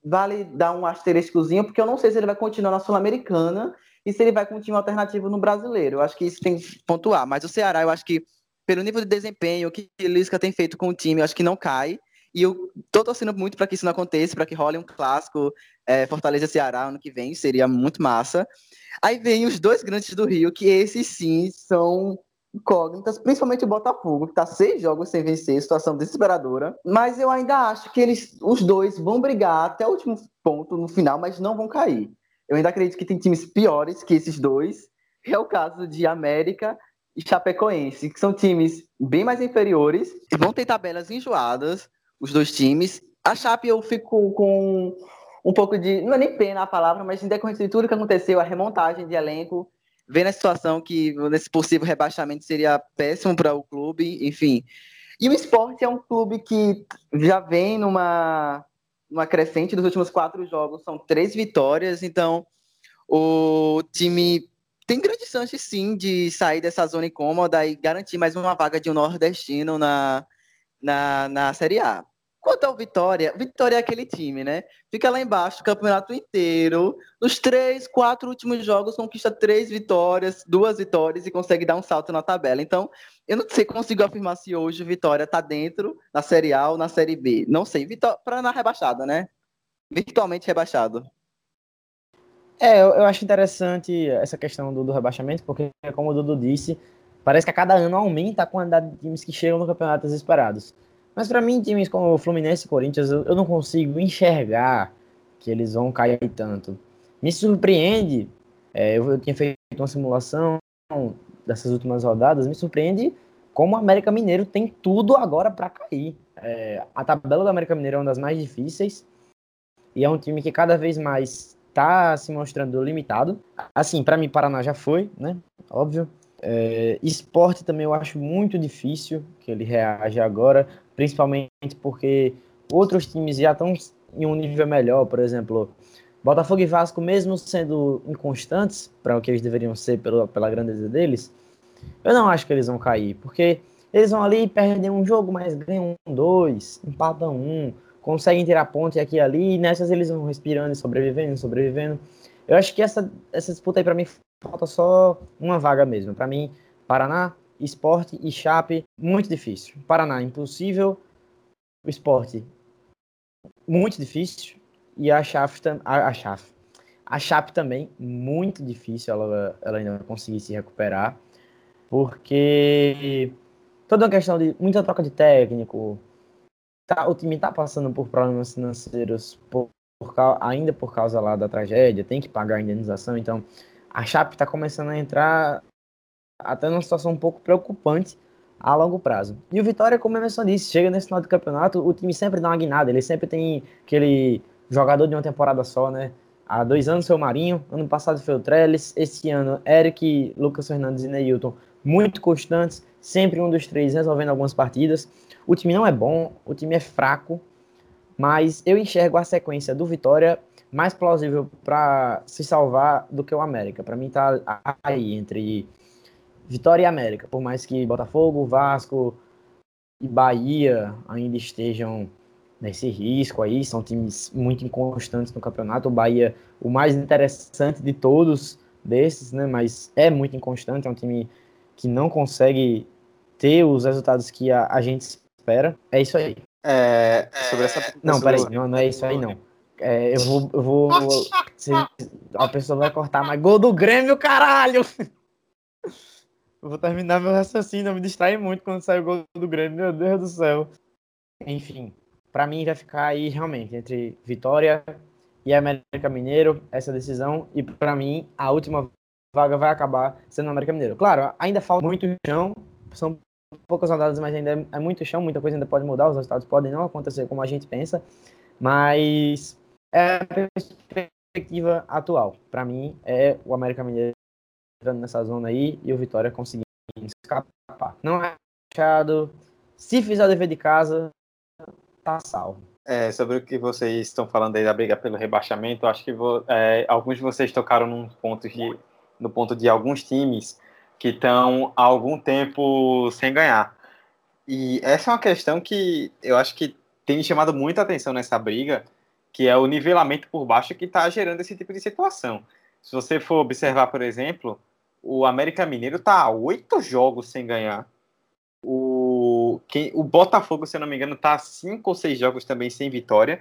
vale dar um asteriscozinho, porque eu não sei se ele vai continuar na Sul-Americana e se ele vai time alternativo no brasileiro. Eu acho que isso tem que pontuar. Mas o Ceará, eu acho que, pelo nível de desempenho que Lisca tem feito com o time, eu acho que não cai. E eu tô torcendo muito para que isso não aconteça, para que role um clássico é, Fortaleza Ceará ano que vem, seria muito massa. Aí vem os dois grandes do Rio, que esses sim são incógnitas, principalmente o Botafogo, que está seis jogos sem vencer, situação desesperadora. Mas eu ainda acho que eles, os dois, vão brigar até o último ponto no final, mas não vão cair. Eu ainda acredito que tem times piores que esses dois. É o caso de América e Chapecoense, que são times bem mais inferiores. Vão ter tabelas enjoadas, os dois times. A Chape eu fico com um pouco de. Não é nem pena a palavra, mas em decorrência de tudo que aconteceu, a remontagem de elenco vendo a situação que nesse possível rebaixamento seria péssimo para o clube, enfim. E o esporte é um clube que já vem numa, numa crescente dos últimos quatro jogos, são três vitórias, então o time tem grandes chances sim de sair dessa zona incômoda e garantir mais uma vaga de um nordestino na, na, na Série A. Quanto ao Vitória, Vitória é aquele time, né? Fica lá embaixo o campeonato inteiro. Nos três, quatro últimos jogos, conquista três vitórias, duas vitórias e consegue dar um salto na tabela. Então, eu não sei consigo afirmar se hoje Vitória está dentro na Série A ou na Série B. Não sei. Para na rebaixada, né? Virtualmente rebaixado. É, eu, eu, acho interessante essa questão do, do rebaixamento, porque, como o Dudu disse, parece que a cada ano aumenta a quantidade de times que chegam no campeonato desesperados. Mas para mim, times como Fluminense e Corinthians, eu, eu não consigo enxergar que eles vão cair tanto. Me surpreende, é, eu, eu tinha feito uma simulação dessas últimas rodadas, me surpreende como o América Mineiro tem tudo agora para cair. É, a tabela do América Mineiro é uma das mais difíceis e é um time que cada vez mais está se mostrando limitado. Assim, para mim, Paraná já foi, né? Óbvio. É, esporte também eu acho muito difícil que ele reaja agora principalmente porque outros times já estão em um nível melhor, por exemplo, Botafogo e Vasco, mesmo sendo inconstantes para o que eles deveriam ser pela, pela grandeza deles, eu não acho que eles vão cair, porque eles vão ali perdem um jogo, mas ganham um, dois, empatam um, conseguem tirar ponte aqui e ali, e nessas eles vão respirando e sobrevivendo, sobrevivendo. Eu acho que essa, essa disputa aí para mim falta só uma vaga mesmo. Para mim, Paraná, Esporte e Chape, muito difícil. Paraná, impossível. O Esporte, muito difícil. E a Chape, a, a Chape, a Chape também, muito difícil ela, ela ainda conseguir se recuperar. Porque toda uma questão de muita troca de técnico, tá, o time está passando por problemas financeiros por, por, ainda por causa lá da tragédia, tem que pagar a indenização, então a Chape está começando a entrar até numa situação um pouco preocupante a longo prazo. E o Vitória, como eu mencionei, chega nesse final do campeonato, o time sempre dá uma guinada, ele sempre tem aquele jogador de uma temporada só, né? Há dois anos foi o Marinho, ano passado foi o Trellis, esse ano Eric, Lucas Fernandes e Neilton, muito constantes, sempre um dos três resolvendo algumas partidas. O time não é bom, o time é fraco, mas eu enxergo a sequência do Vitória mais plausível para se salvar do que o América. Para mim tá aí entre Vitória e América, por mais que Botafogo, Vasco e Bahia ainda estejam nesse risco aí, são times muito inconstantes no campeonato. O Bahia, o mais interessante de todos desses, né, mas é muito inconstante, é um time que não consegue ter os resultados que a, a gente espera. É isso aí. É, sobre essa. Não, peraí, não, não é isso aí não. É, eu vou. Eu vou se, a pessoa vai cortar, mas gol do Grêmio, caralho! Eu vou terminar meu raciocínio, não me distrai muito quando sai o gol do Grêmio, meu Deus do céu. Enfim, para mim vai ficar aí realmente entre Vitória e América Mineiro essa decisão e para mim a última vaga vai acabar sendo o América Mineiro. Claro, ainda falta muito chão, são poucas rodadas, mas ainda é muito chão, muita coisa ainda pode mudar, os resultados podem não acontecer como a gente pensa, mas é a perspectiva atual. Para mim, é o América Mineiro entrando nessa zona aí e o Vitória conseguindo escapar. Não é fechado. Se fizer o dever de casa, tá salvo. É, sobre o que vocês estão falando aí da briga pelo rebaixamento, acho que vou, é, alguns de vocês tocaram num ponto de, no ponto de alguns times que estão há algum tempo sem ganhar. E essa é uma questão que eu acho que tem chamado muita atenção nessa briga, que é o nivelamento por baixo que está gerando esse tipo de situação. Se você for observar, por exemplo, o América Mineiro está há oito jogos sem ganhar. O, quem, o Botafogo, se eu não me engano, está há cinco ou seis jogos também sem vitória.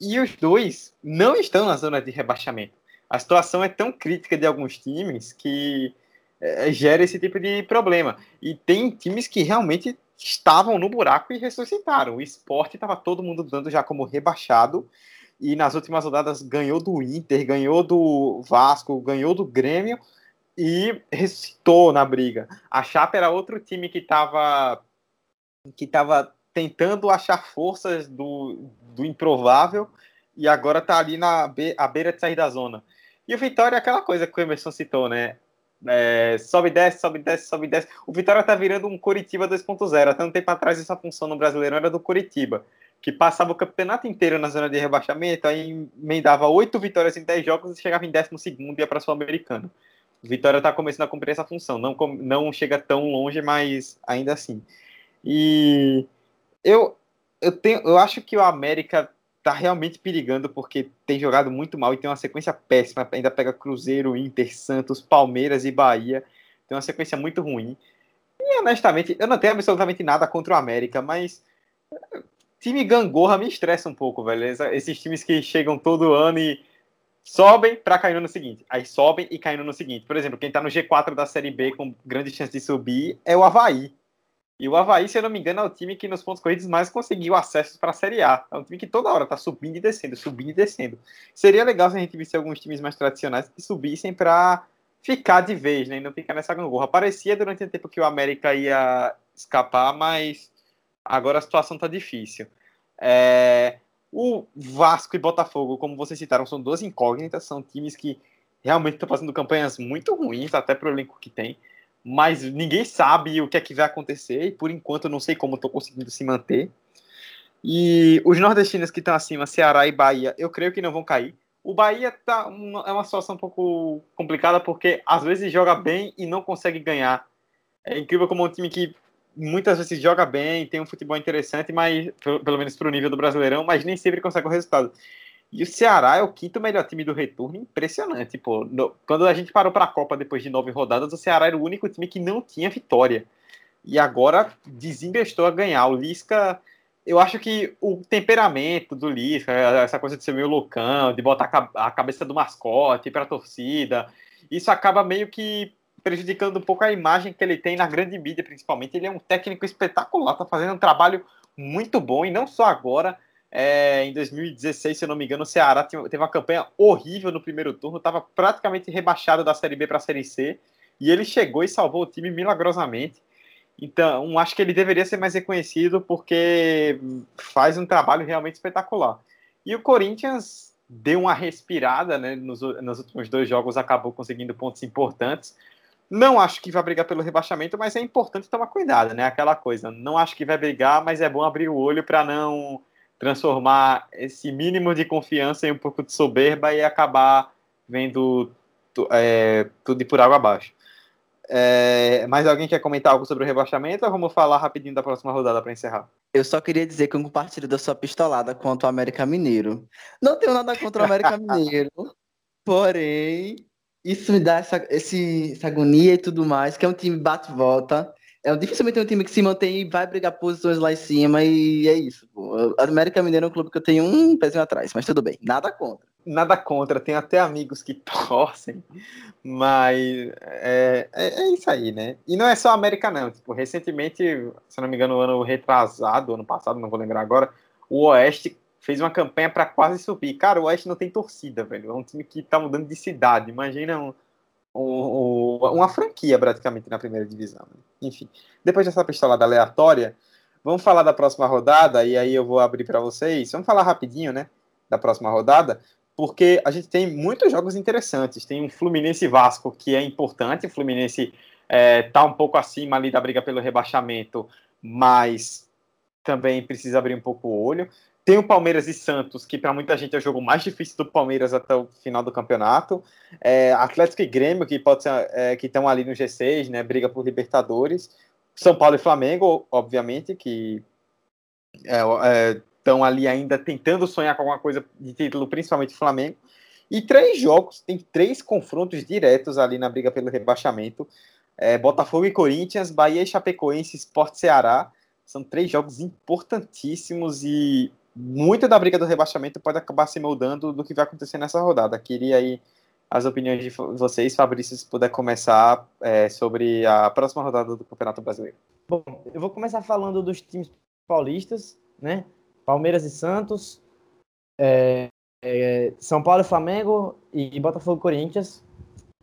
E os dois não estão na zona de rebaixamento. A situação é tão crítica de alguns times que é, gera esse tipo de problema. E tem times que realmente estavam no buraco e ressuscitaram. O esporte estava todo mundo dando já como rebaixado. E nas últimas rodadas ganhou do Inter, ganhou do Vasco, ganhou do Grêmio e ressuscitou na briga. A Chape era outro time que estava que tava tentando achar forças do, do improvável e agora está ali na be à beira de sair da zona. E o Vitória é aquela coisa que o Emerson citou, né? É, sobe e desce, sobe e desce, sobe e desce. O Vitória tá virando um Curitiba 2.0. Até um tempo atrás essa função no Brasileirão era do Curitiba, que passava o campeonato inteiro na zona de rebaixamento, aí emendava oito vitórias em dez jogos e chegava em décimo segundo e ia para Sul-Americano. Vitória tá começando a cumprir essa função. Não, não chega tão longe, mas ainda assim. E eu, eu, tenho, eu acho que o América tá realmente perigando porque tem jogado muito mal e tem uma sequência péssima. Ainda pega Cruzeiro, Inter, Santos, Palmeiras e Bahia. Tem uma sequência muito ruim. E honestamente, eu não tenho absolutamente nada contra o América, mas time gangorra me estressa um pouco, velho. Esses times que chegam todo ano e sobem para cair no ano seguinte. Aí sobem e caem no ano seguinte. Por exemplo, quem tá no G4 da Série B com grande chance de subir é o Havaí. E o Havaí, se eu não me engano, é o time que nos pontos corridos mais conseguiu acesso para a Série A. É um time que toda hora está subindo e descendo, subindo e descendo. Seria legal se a gente visse alguns times mais tradicionais que subissem para ficar de vez, né? E não ficar nessa gangorra. Parecia durante o tempo que o América ia escapar, mas agora a situação está difícil. É... O Vasco e Botafogo, como vocês citaram, são duas incógnitas, são times que realmente estão fazendo campanhas muito ruins, até para o elenco que tem mas ninguém sabe o que é que vai acontecer e por enquanto eu não sei como estou conseguindo se manter. E os nordestinos que estão acima, Ceará e Bahia, eu creio que não vão cair. O Bahia tá uma, é uma situação um pouco complicada porque às vezes joga bem e não consegue ganhar. É incrível como um time que muitas vezes joga bem, tem um futebol interessante, mas pelo, pelo menos para o nível do Brasileirão, mas nem sempre consegue o resultado. E o Ceará é o quinto melhor time do retorno, impressionante. Pô. No, quando a gente parou para a Copa depois de nove rodadas, o Ceará era o único time que não tinha vitória. E agora desinvestou a ganhar. O Lisca, eu acho que o temperamento do Lisca, essa coisa de ser meio loucão, de botar a cabeça do mascote para a torcida, isso acaba meio que prejudicando um pouco a imagem que ele tem na grande mídia, principalmente. Ele é um técnico espetacular, está fazendo um trabalho muito bom, e não só agora. É, em 2016, se eu não me engano, o Ceará teve uma campanha horrível no primeiro turno, estava praticamente rebaixado da Série B para a Série C, e ele chegou e salvou o time milagrosamente. Então, acho que ele deveria ser mais reconhecido porque faz um trabalho realmente espetacular. E o Corinthians deu uma respirada, né? Nos, nos últimos dois jogos acabou conseguindo pontos importantes. Não acho que vai brigar pelo rebaixamento, mas é importante tomar cuidado, né? Aquela coisa. Não acho que vai brigar, mas é bom abrir o olho para não transformar esse mínimo de confiança em um pouco de soberba e acabar vendo é, tudo por água abaixo. É, mais alguém quer comentar algo sobre o rebaixamento ou vamos falar rapidinho da próxima rodada para encerrar? Eu só queria dizer que eu compartilho da sua pistolada quanto ao América Mineiro. Não tenho nada contra o América Mineiro, porém, isso me dá essa, esse, essa agonia e tudo mais, que é um time bate-volta. É dificilmente um time que se mantém e vai brigar posições lá em cima, e é isso. Pô. A América Mineiro é um clube que eu tenho um pezinho atrás, mas tudo bem, nada contra. Nada contra, tem até amigos que torcem, mas é, é, é, isso aí, né? E não é só a América, não. Tipo, recentemente, se não me engano, no ano retrasado, ano passado, não vou lembrar agora, o Oeste fez uma campanha para quase subir. Cara, o Oeste não tem torcida, velho. É um time que tá mudando de cidade. Imagina um, um, uma franquia praticamente na primeira divisão. Né? Enfim, depois dessa pistolada aleatória, vamos falar da próxima rodada e aí eu vou abrir para vocês. Vamos falar rapidinho, né? Da próxima rodada, porque a gente tem muitos jogos interessantes. Tem um Fluminense Vasco que é importante. O Fluminense é, tá um pouco acima ali da briga pelo rebaixamento, mas também precisa abrir um pouco o olho. Tem o Palmeiras e Santos, que para muita gente é o jogo mais difícil do Palmeiras até o final do campeonato. É, Atlético e Grêmio, que pode ser, é, que estão ali no G6, né? Briga por Libertadores. São Paulo e Flamengo, obviamente, que estão é, é ali ainda tentando sonhar com alguma coisa de título, principalmente Flamengo. E três jogos, tem três confrontos diretos ali na briga pelo rebaixamento. É, Botafogo e Corinthians, Bahia e Chapecoense, Sport Ceará. São três jogos importantíssimos e muito da briga do rebaixamento pode acabar se moldando do que vai acontecer nessa rodada. Queria aí as opiniões de vocês, Fabrício, se puder começar é, sobre a próxima rodada do Campeonato Brasileiro. Bom, eu vou começar falando dos times paulistas, né? Palmeiras e Santos, é, é, São Paulo e Flamengo e Botafogo e Corinthians,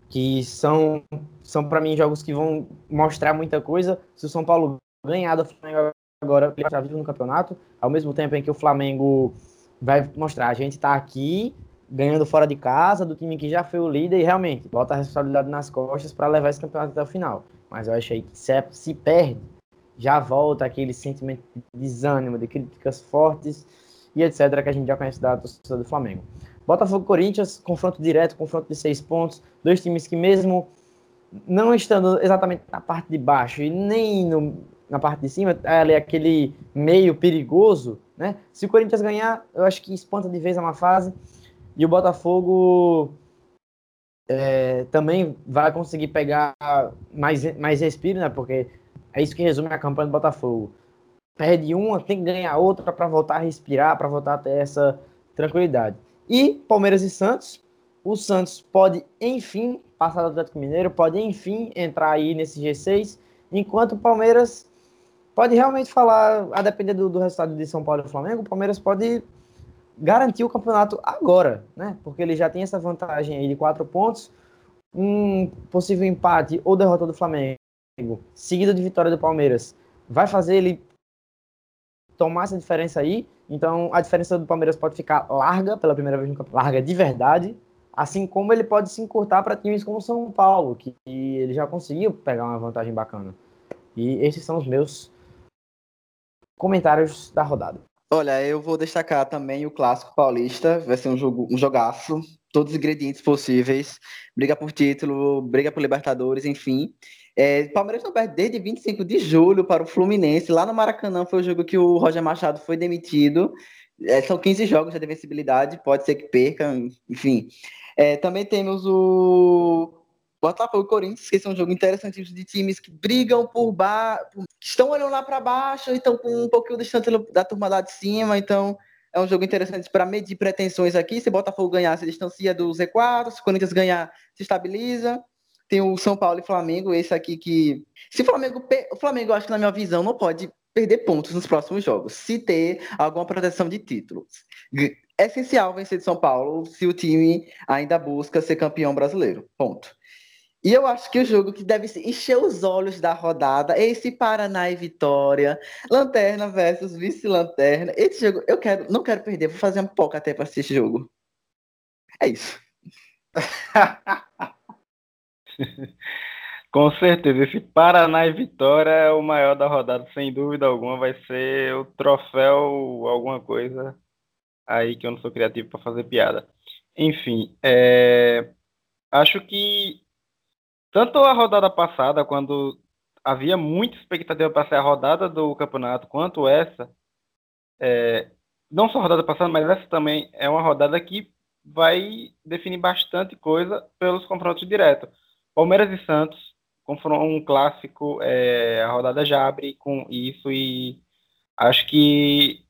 que são, são para mim jogos que vão mostrar muita coisa. Se o São Paulo ganhar do Flamengo agora já vive no campeonato, ao mesmo tempo em que o Flamengo vai mostrar, a gente está aqui ganhando fora de casa do time que já foi o líder e realmente bota a responsabilidade nas costas para levar esse campeonato até o final. Mas eu achei que se, é, se perde, já volta aquele sentimento de desânimo, de críticas fortes e etc. que a gente já conhece da torcida do Flamengo. Botafogo Corinthians, confronto direto, confronto de seis pontos, dois times que mesmo não estando exatamente na parte de baixo e nem no, na parte de cima, é ali aquele meio perigoso, né? Se o Corinthians ganhar, eu acho que espanta de vez a uma fase. E o Botafogo é, também vai conseguir pegar mais, mais respiro, né? Porque é isso que resume a campanha do Botafogo. Perde uma, tem que ganhar outra para voltar a respirar, para voltar a ter essa tranquilidade. E Palmeiras e Santos, o Santos pode, enfim, passar do Atlético Mineiro, pode, enfim, entrar aí nesse G6, enquanto o Palmeiras pode realmente falar, a depender do, do resultado de São Paulo e Flamengo, o Palmeiras pode garantir o campeonato agora, né? Porque ele já tem essa vantagem aí de quatro pontos, um possível empate ou derrota do Flamengo, seguida de vitória do Palmeiras, vai fazer ele tomar essa diferença aí. Então a diferença do Palmeiras pode ficar larga pela primeira vez no campeonato, larga de verdade, assim como ele pode se encurtar para times como São Paulo, que ele já conseguiu pegar uma vantagem bacana. E esses são os meus comentários da rodada. Olha, eu vou destacar também o clássico paulista. Vai ser um jogo, um jogaço, todos os ingredientes possíveis. Briga por título, briga por Libertadores, enfim. É, Palmeiras não perde desde 25 de julho para o Fluminense. Lá no Maracanã foi o jogo que o Roger Machado foi demitido. É, são 15 jogos de vencibilidade, pode ser que perca, enfim. É, também temos o Botafogo e Corinthians, que são um jogo interessante de times que brigam por baixo, que estão olhando lá para baixo e estão com um pouquinho distante da turma lá de cima, então é um jogo interessante para medir pretensões aqui. Se Botafogo ganhar, se distancia do Z4, se Corinthians ganhar, se estabiliza. Tem o São Paulo e Flamengo, esse aqui que. Se o Flamengo. O Flamengo, acho que na minha visão, não pode perder pontos nos próximos jogos, se ter alguma proteção de títulos. É essencial vencer de São Paulo se o time ainda busca ser campeão brasileiro. Ponto. E eu acho que o jogo que deve encher os olhos da rodada é esse Paraná e Vitória, Lanterna versus Vice-Lanterna. Esse jogo eu quero, não quero perder, vou fazer um pouco até para assistir esse jogo. É isso. Com certeza, esse Paraná e Vitória é o maior da rodada, sem dúvida alguma. Vai ser o troféu, alguma coisa aí que eu não sou criativo para fazer piada. Enfim, é... acho que tanto a rodada passada, quando havia muita expectativa para ser a rodada do campeonato, quanto essa, é... não só a rodada passada, mas essa também é uma rodada que vai definir bastante coisa pelos confrontos diretos. Palmeiras e Santos um clássico, é, a rodada já abre com isso e acho que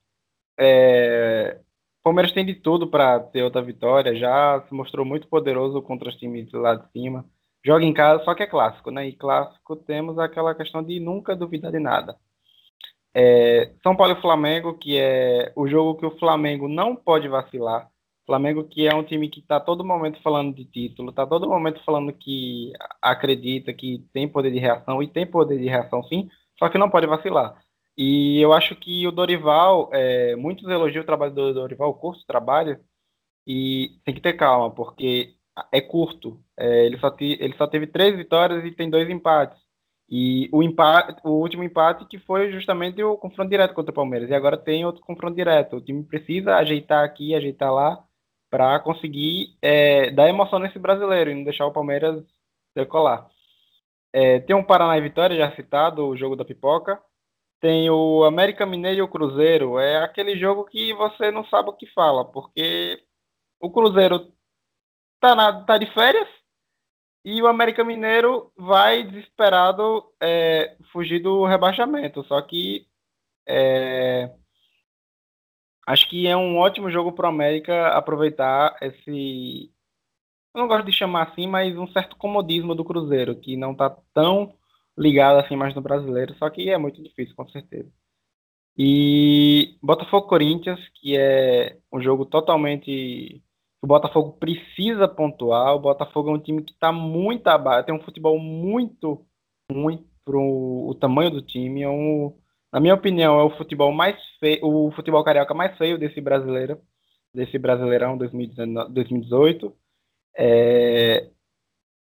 é, Palmeiras tem de tudo para ter outra vitória, já se mostrou muito poderoso contra os times lá de cima. Joga em casa, só que é clássico, né? E clássico temos aquela questão de nunca duvidar de nada. É, São Paulo e Flamengo, que é o jogo que o Flamengo não pode vacilar. Flamengo que é um time que está todo momento falando de título, está todo momento falando que acredita que tem poder de reação e tem poder de reação sim, só que não pode vacilar. E eu acho que o Dorival, é, muitos elogiam o trabalho do Dorival, o curto trabalho, e tem que ter calma, porque é curto. É, ele, só te, ele só teve três vitórias e tem dois empates. E o, empate, o último empate que foi justamente o confronto direto contra o Palmeiras. E agora tem outro confronto direto. O time precisa ajeitar aqui, ajeitar lá para conseguir é, dar emoção nesse brasileiro e não deixar o Palmeiras decolar. É, tem um Paraná e Vitória, já citado, o jogo da pipoca. Tem o América Mineiro e o Cruzeiro. É aquele jogo que você não sabe o que fala, porque o Cruzeiro tá, na, tá de férias e o América Mineiro vai desesperado é, fugir do rebaixamento. Só que é, acho que é um ótimo jogo para o América aproveitar esse. Eu não gosto de chamar assim, mas um certo comodismo do Cruzeiro, que não está tão ligado assim mais no brasileiro, só que é muito difícil, com certeza. E Botafogo Corinthians, que é um jogo totalmente. O Botafogo precisa pontuar. O Botafogo é um time que está muito abaixo, tem um futebol muito, muito pro o tamanho do time. É um, na minha opinião, é o futebol mais feio, o futebol carioca mais feio desse brasileiro, desse Brasileirão 2018. É...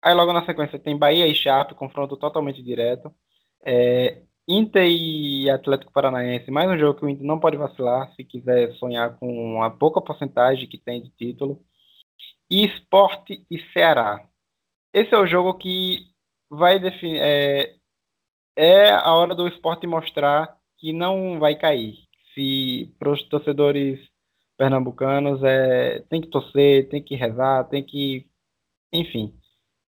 Aí logo na sequência tem Bahia e Chape, confronto totalmente direto. É... Inter e Atlético Paranaense, mais um jogo que o Inter não pode vacilar se quiser sonhar com a pouca porcentagem que tem de título. E Esporte e Ceará. Esse é o jogo que vai definir. É, é a hora do esporte mostrar que não vai cair. Se para os torcedores pernambucanos é tem que torcer, tem que rezar, tem que, enfim,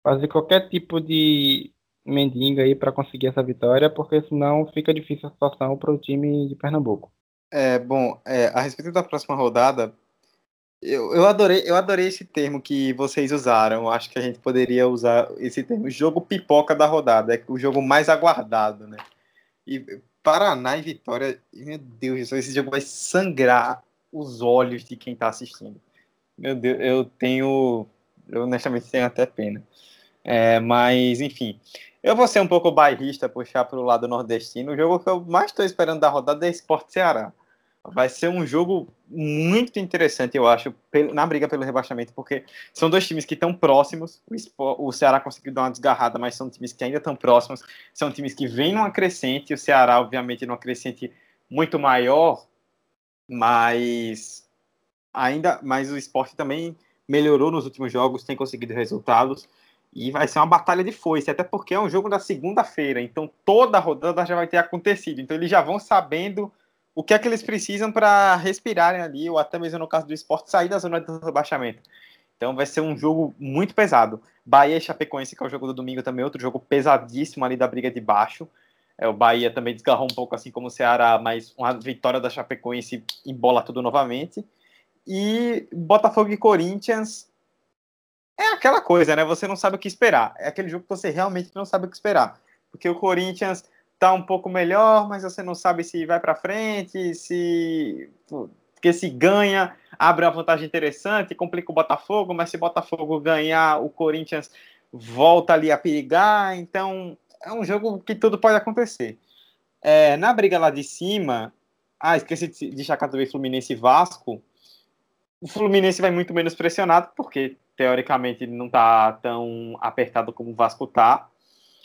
fazer qualquer tipo de mendiga aí para conseguir essa vitória, porque senão fica difícil a situação para o time de Pernambuco. É, bom, é, a respeito da próxima rodada, eu, eu, adorei, eu adorei esse termo que vocês usaram. Acho que a gente poderia usar esse termo, jogo pipoca da rodada, é o jogo mais aguardado, né? E Paraná e Vitória, meu Deus esse jogo vai sangrar os olhos de quem está assistindo. Meu Deus, eu tenho. Eu honestamente tenho até pena. É, mas, enfim. Eu vou ser um pouco bairrista, puxar para o lado nordestino. O jogo que eu mais estou esperando da rodada é Esporte Ceará. Vai ser um jogo muito interessante, eu acho, na briga pelo rebaixamento, porque são dois times que estão próximos. O, Ceará conseguiu dar uma desgarrada, mas são times que ainda estão próximos. São times que vêm numa crescente. O Ceará, obviamente, numa crescente muito maior, mas ainda, mas o esporte também melhorou nos últimos jogos, tem conseguido resultados. E vai ser uma batalha de foice, até porque é um jogo da segunda-feira, então toda a rodada já vai ter acontecido. Então eles já vão sabendo o que é que eles precisam para respirarem ali, ou até mesmo no caso do esporte, sair da zona de rebaixamento. Então vai ser um jogo muito pesado. Bahia e Chapecoense, que é o jogo do domingo, também outro jogo pesadíssimo ali da briga de baixo. É, o Bahia também desgarrou um pouco assim como o Ceará, mas uma vitória da Chapecoense embola tudo novamente. E Botafogo e Corinthians é aquela coisa, né? Você não sabe o que esperar. É aquele jogo que você realmente não sabe o que esperar. Porque o Corinthians tá um pouco melhor, mas você não sabe se vai para frente, se porque se ganha, abre uma vantagem interessante, complica o Botafogo, mas se o Botafogo ganhar, o Corinthians volta ali a perigar, então é um jogo que tudo pode acontecer. É, na briga lá de cima, ah, esqueci de destacar também Fluminense e Vasco, o Fluminense vai muito menos pressionado, porque teoricamente não está tão apertado como o Vasco está.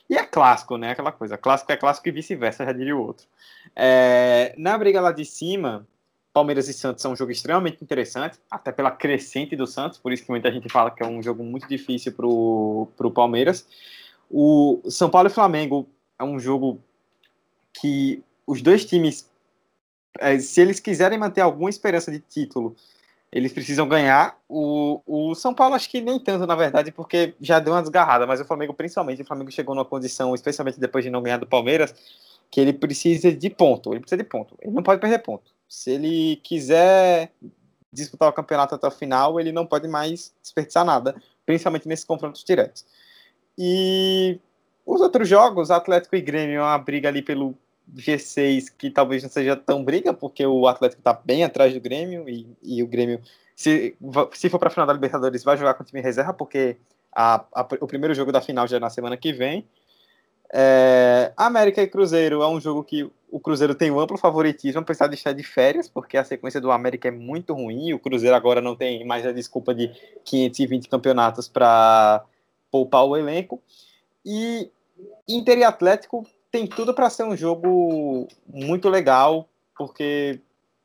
E é clássico, né? Aquela coisa. Clássico é clássico e vice-versa, já diria o outro. É, na briga lá de cima, Palmeiras e Santos é um jogo extremamente interessante, até pela crescente do Santos, por isso que muita gente fala que é um jogo muito difícil para o Palmeiras. O São Paulo e Flamengo é um jogo que os dois times, é, se eles quiserem manter alguma esperança de título, eles precisam ganhar. O, o São Paulo, acho que nem tanto, na verdade, porque já deu uma desgarrada, mas o Flamengo, principalmente, o Flamengo chegou numa condição, especialmente depois de não ganhar do Palmeiras, que ele precisa de ponto. Ele precisa de ponto. Ele não pode perder ponto. Se ele quiser disputar o campeonato até o final, ele não pode mais desperdiçar nada, principalmente nesses confrontos diretos. E os outros jogos, Atlético e Grêmio, é uma briga ali pelo G6 que talvez não seja tão briga, porque o Atlético está bem atrás do Grêmio e, e o Grêmio, se, se for para a final da Libertadores, vai jogar com o time reserva, porque a, a, o primeiro jogo da final já é na semana que vem. É, América e Cruzeiro é um jogo que o Cruzeiro tem um amplo favoritismo, apesar de estar de férias, porque a sequência do América é muito ruim. O Cruzeiro agora não tem mais a desculpa de 520 campeonatos para poupar o elenco. E Inter e Atlético tem tudo para ser um jogo muito legal, porque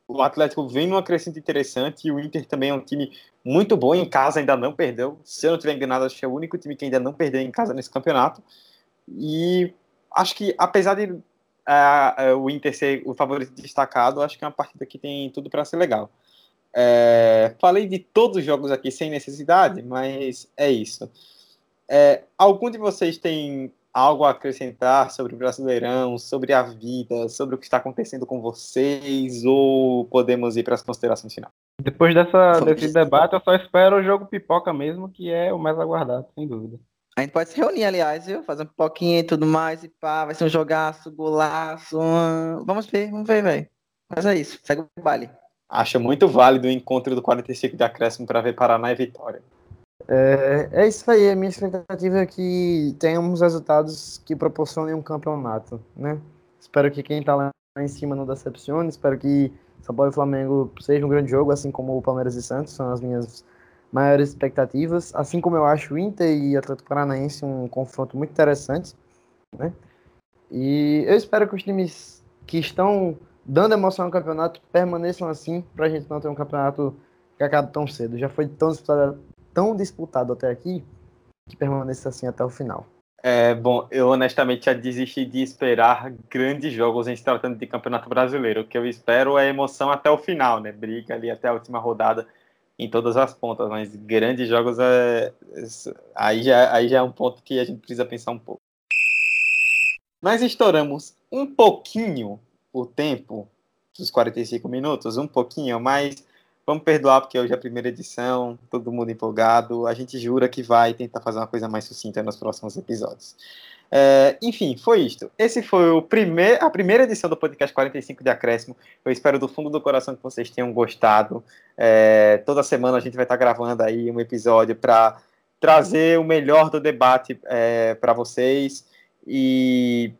o Atlético vem numa crescente interessante e o Inter também é um time muito bom em casa, ainda não perdeu. Se eu não estiver enganado, acho que é o único time que ainda não perdeu em casa nesse campeonato. E acho que, apesar de uh, o Inter ser o favorito destacado, acho que é uma partida que tem tudo para ser legal. É, falei de todos os jogos aqui sem necessidade, mas é isso. É, algum de vocês tem algo a acrescentar sobre o Brasileirão, sobre a vida, sobre o que está acontecendo com vocês, ou podemos ir para as considerações finais? Depois dessa, desse debate, eu só espero o jogo pipoca mesmo, que é o mais aguardado, sem dúvida. A gente pode se reunir, aliás, viu? Fazer um pipoquinha e tudo mais, e pá, vai ser um jogaço, golaço. Vamos ver, vamos ver, velho. Mas é isso, segue o baile. Acho muito válido o encontro do 45 de acréscimo para ver Paraná e Vitória. É, é isso aí, a minha expectativa é que tenhamos resultados que proporcionem um campeonato, né? Espero que quem tá lá em cima não decepcione, espero que São Paulo e Flamengo seja um grande jogo, assim como o Palmeiras e Santos, são as minhas maiores expectativas, assim como eu acho o Inter e Atlético Paranaense um confronto muito interessante, né? E eu espero que os times que estão dando emoção ao campeonato permaneçam assim, para a gente não ter um campeonato que acabe tão cedo. Já foi tão disputado, tão disputado até aqui que permaneça assim até o final. É, bom, eu honestamente já desisti de esperar grandes jogos em se tratando de Campeonato Brasileiro. O que eu espero é emoção até o final, né? Briga ali até a última rodada em todas as pontas, mas grandes jogos é. Aí já, aí já é um ponto que a gente precisa pensar um pouco. Nós estouramos um pouquinho o tempo dos 45 minutos, um pouquinho, mas Vamos perdoar porque hoje é a primeira edição, todo mundo empolgado. A gente jura que vai tentar fazer uma coisa mais sucinta nos próximos episódios. É, enfim, foi isto. Esse foi o primeir, a primeira edição do podcast 45 de Acréscimo. Eu espero do fundo do coração que vocês tenham gostado. É, toda semana a gente vai estar gravando aí um episódio para trazer o melhor do debate é, para vocês. E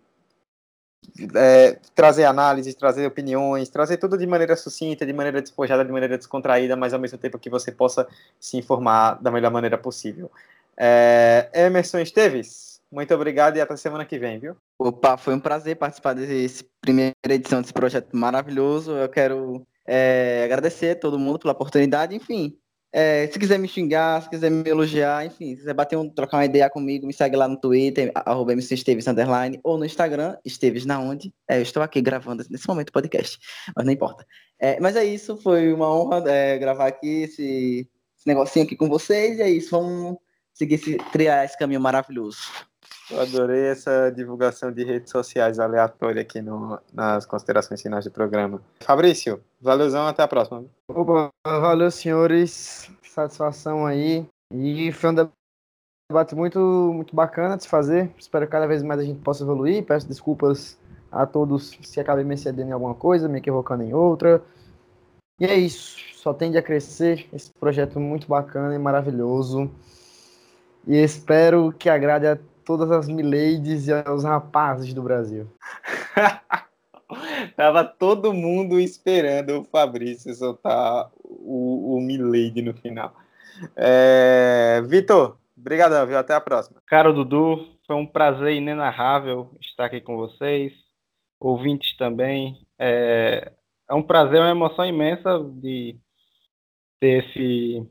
é, trazer análises, trazer opiniões, trazer tudo de maneira sucinta, de maneira despojada, de maneira descontraída, mas ao mesmo tempo que você possa se informar da melhor maneira possível. É, Emerson Esteves, muito obrigado e até semana que vem, viu? Opa, foi um prazer participar dessa primeira edição desse projeto maravilhoso. Eu quero é, agradecer a todo mundo pela oportunidade, enfim. É, se quiser me xingar, se quiser me elogiar, enfim, se quiser bater um, trocar uma ideia comigo, me segue lá no Twitter, arroba mcesteves, underline, ou no Instagram, Esteves na onde. É, eu estou aqui gravando nesse momento o podcast, mas não importa. É, mas é isso, foi uma honra é, gravar aqui esse, esse, negocinho aqui com vocês, e é isso, vamos seguir, esse, criar esse caminho maravilhoso. Eu adorei essa divulgação de redes sociais aleatória aqui no, nas considerações finais do programa. Fabrício, valeuzão, até a próxima. Opa, valeu, senhores. Satisfação aí. E foi um debate muito, muito bacana de se fazer. Espero que cada vez mais a gente possa evoluir. Peço desculpas a todos se acabei me excedendo em alguma coisa, me equivocando em outra. E é isso. Só tende a crescer. Esse projeto muito bacana e maravilhoso. E espero que agrade a todas as miladies e aos rapazes do Brasil. Tava todo mundo esperando o Fabrício soltar o, o Milady no final. É... Vitor, obrigado, viu? Até a próxima. Cara, Dudu, foi um prazer inenarrável estar aqui com vocês, ouvintes também. É, é um prazer, uma emoção imensa de ter esse,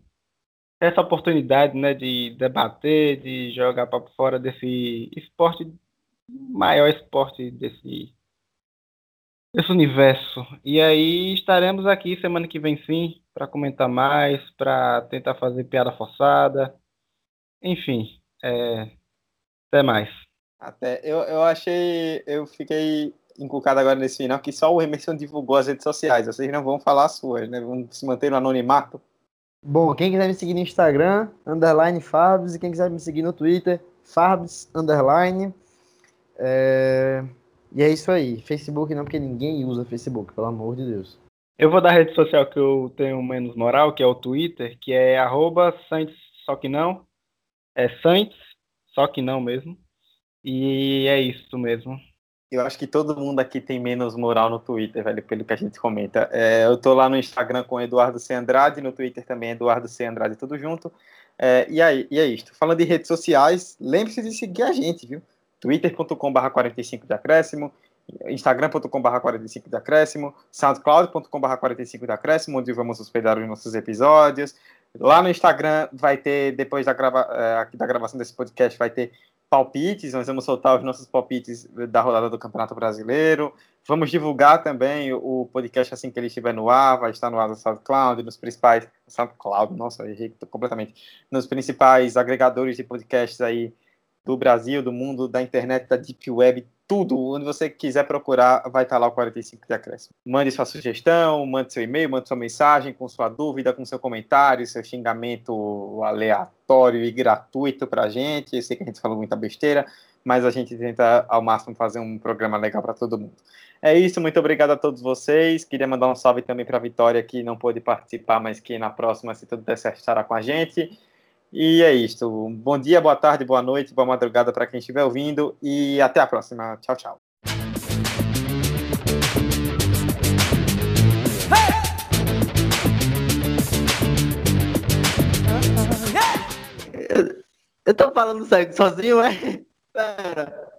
essa oportunidade né, de debater, de jogar para fora desse esporte, maior esporte desse esse universo. E aí estaremos aqui semana que vem sim, para comentar mais, para tentar fazer piada forçada. Enfim, é... até mais. Até eu, eu achei, eu fiquei inculcado agora nesse final que só o Emerson divulgou as redes sociais. Vocês não vão falar as suas, né? Vão se manter no anonimato. Bom, quem quiser me seguir no Instagram, underline Fabs, e quem quiser me seguir no Twitter, Fabs, underline. É... E é isso aí. Facebook não, porque ninguém usa Facebook, pelo amor de Deus. Eu vou dar a rede social que eu tenho menos moral, que é o Twitter, que é arroba só que não. É Santos, só que não mesmo. E é isso mesmo. Eu acho que todo mundo aqui tem menos moral no Twitter, velho, pelo que a gente comenta. É, eu tô lá no Instagram com Eduardo C. Andrade, no Twitter também Eduardo C. Andrade, tudo junto. É, e, aí, e é isto. Falando de redes sociais, lembre-se de seguir a gente, viu? twitter.com.br 45 de acréscimo, instagram.com.br 45 de acréscimo, soundcloud.com.br 45 de acréscimo, onde vamos hospedar os nossos episódios. Lá no Instagram vai ter, depois da, grava, é, da gravação desse podcast, vai ter palpites, nós vamos soltar os nossos palpites da rodada do Campeonato Brasileiro. Vamos divulgar também o podcast assim que ele estiver no ar, vai estar no ar do SoundCloud, nos principais. SoundCloud, nossa, errei completamente. Nos principais agregadores de podcasts aí do Brasil, do mundo, da internet, da Deep Web, tudo. Onde você quiser procurar, vai estar lá o 45 de acréscimo. Mande sua sugestão, mande seu e-mail, mande sua mensagem com sua dúvida, com seu comentário, seu xingamento aleatório e gratuito pra gente. Eu sei que a gente falou muita besteira, mas a gente tenta ao máximo fazer um programa legal para todo mundo. É isso, muito obrigado a todos vocês. Queria mandar um salve também para a Vitória, que não pôde participar, mas que na próxima, se tudo der certo, estará com a gente. E é isto. Bom dia, boa tarde, boa noite, boa madrugada para quem estiver ouvindo e até a próxima. Tchau, tchau. Eu tô falando sozinho, é? Pera.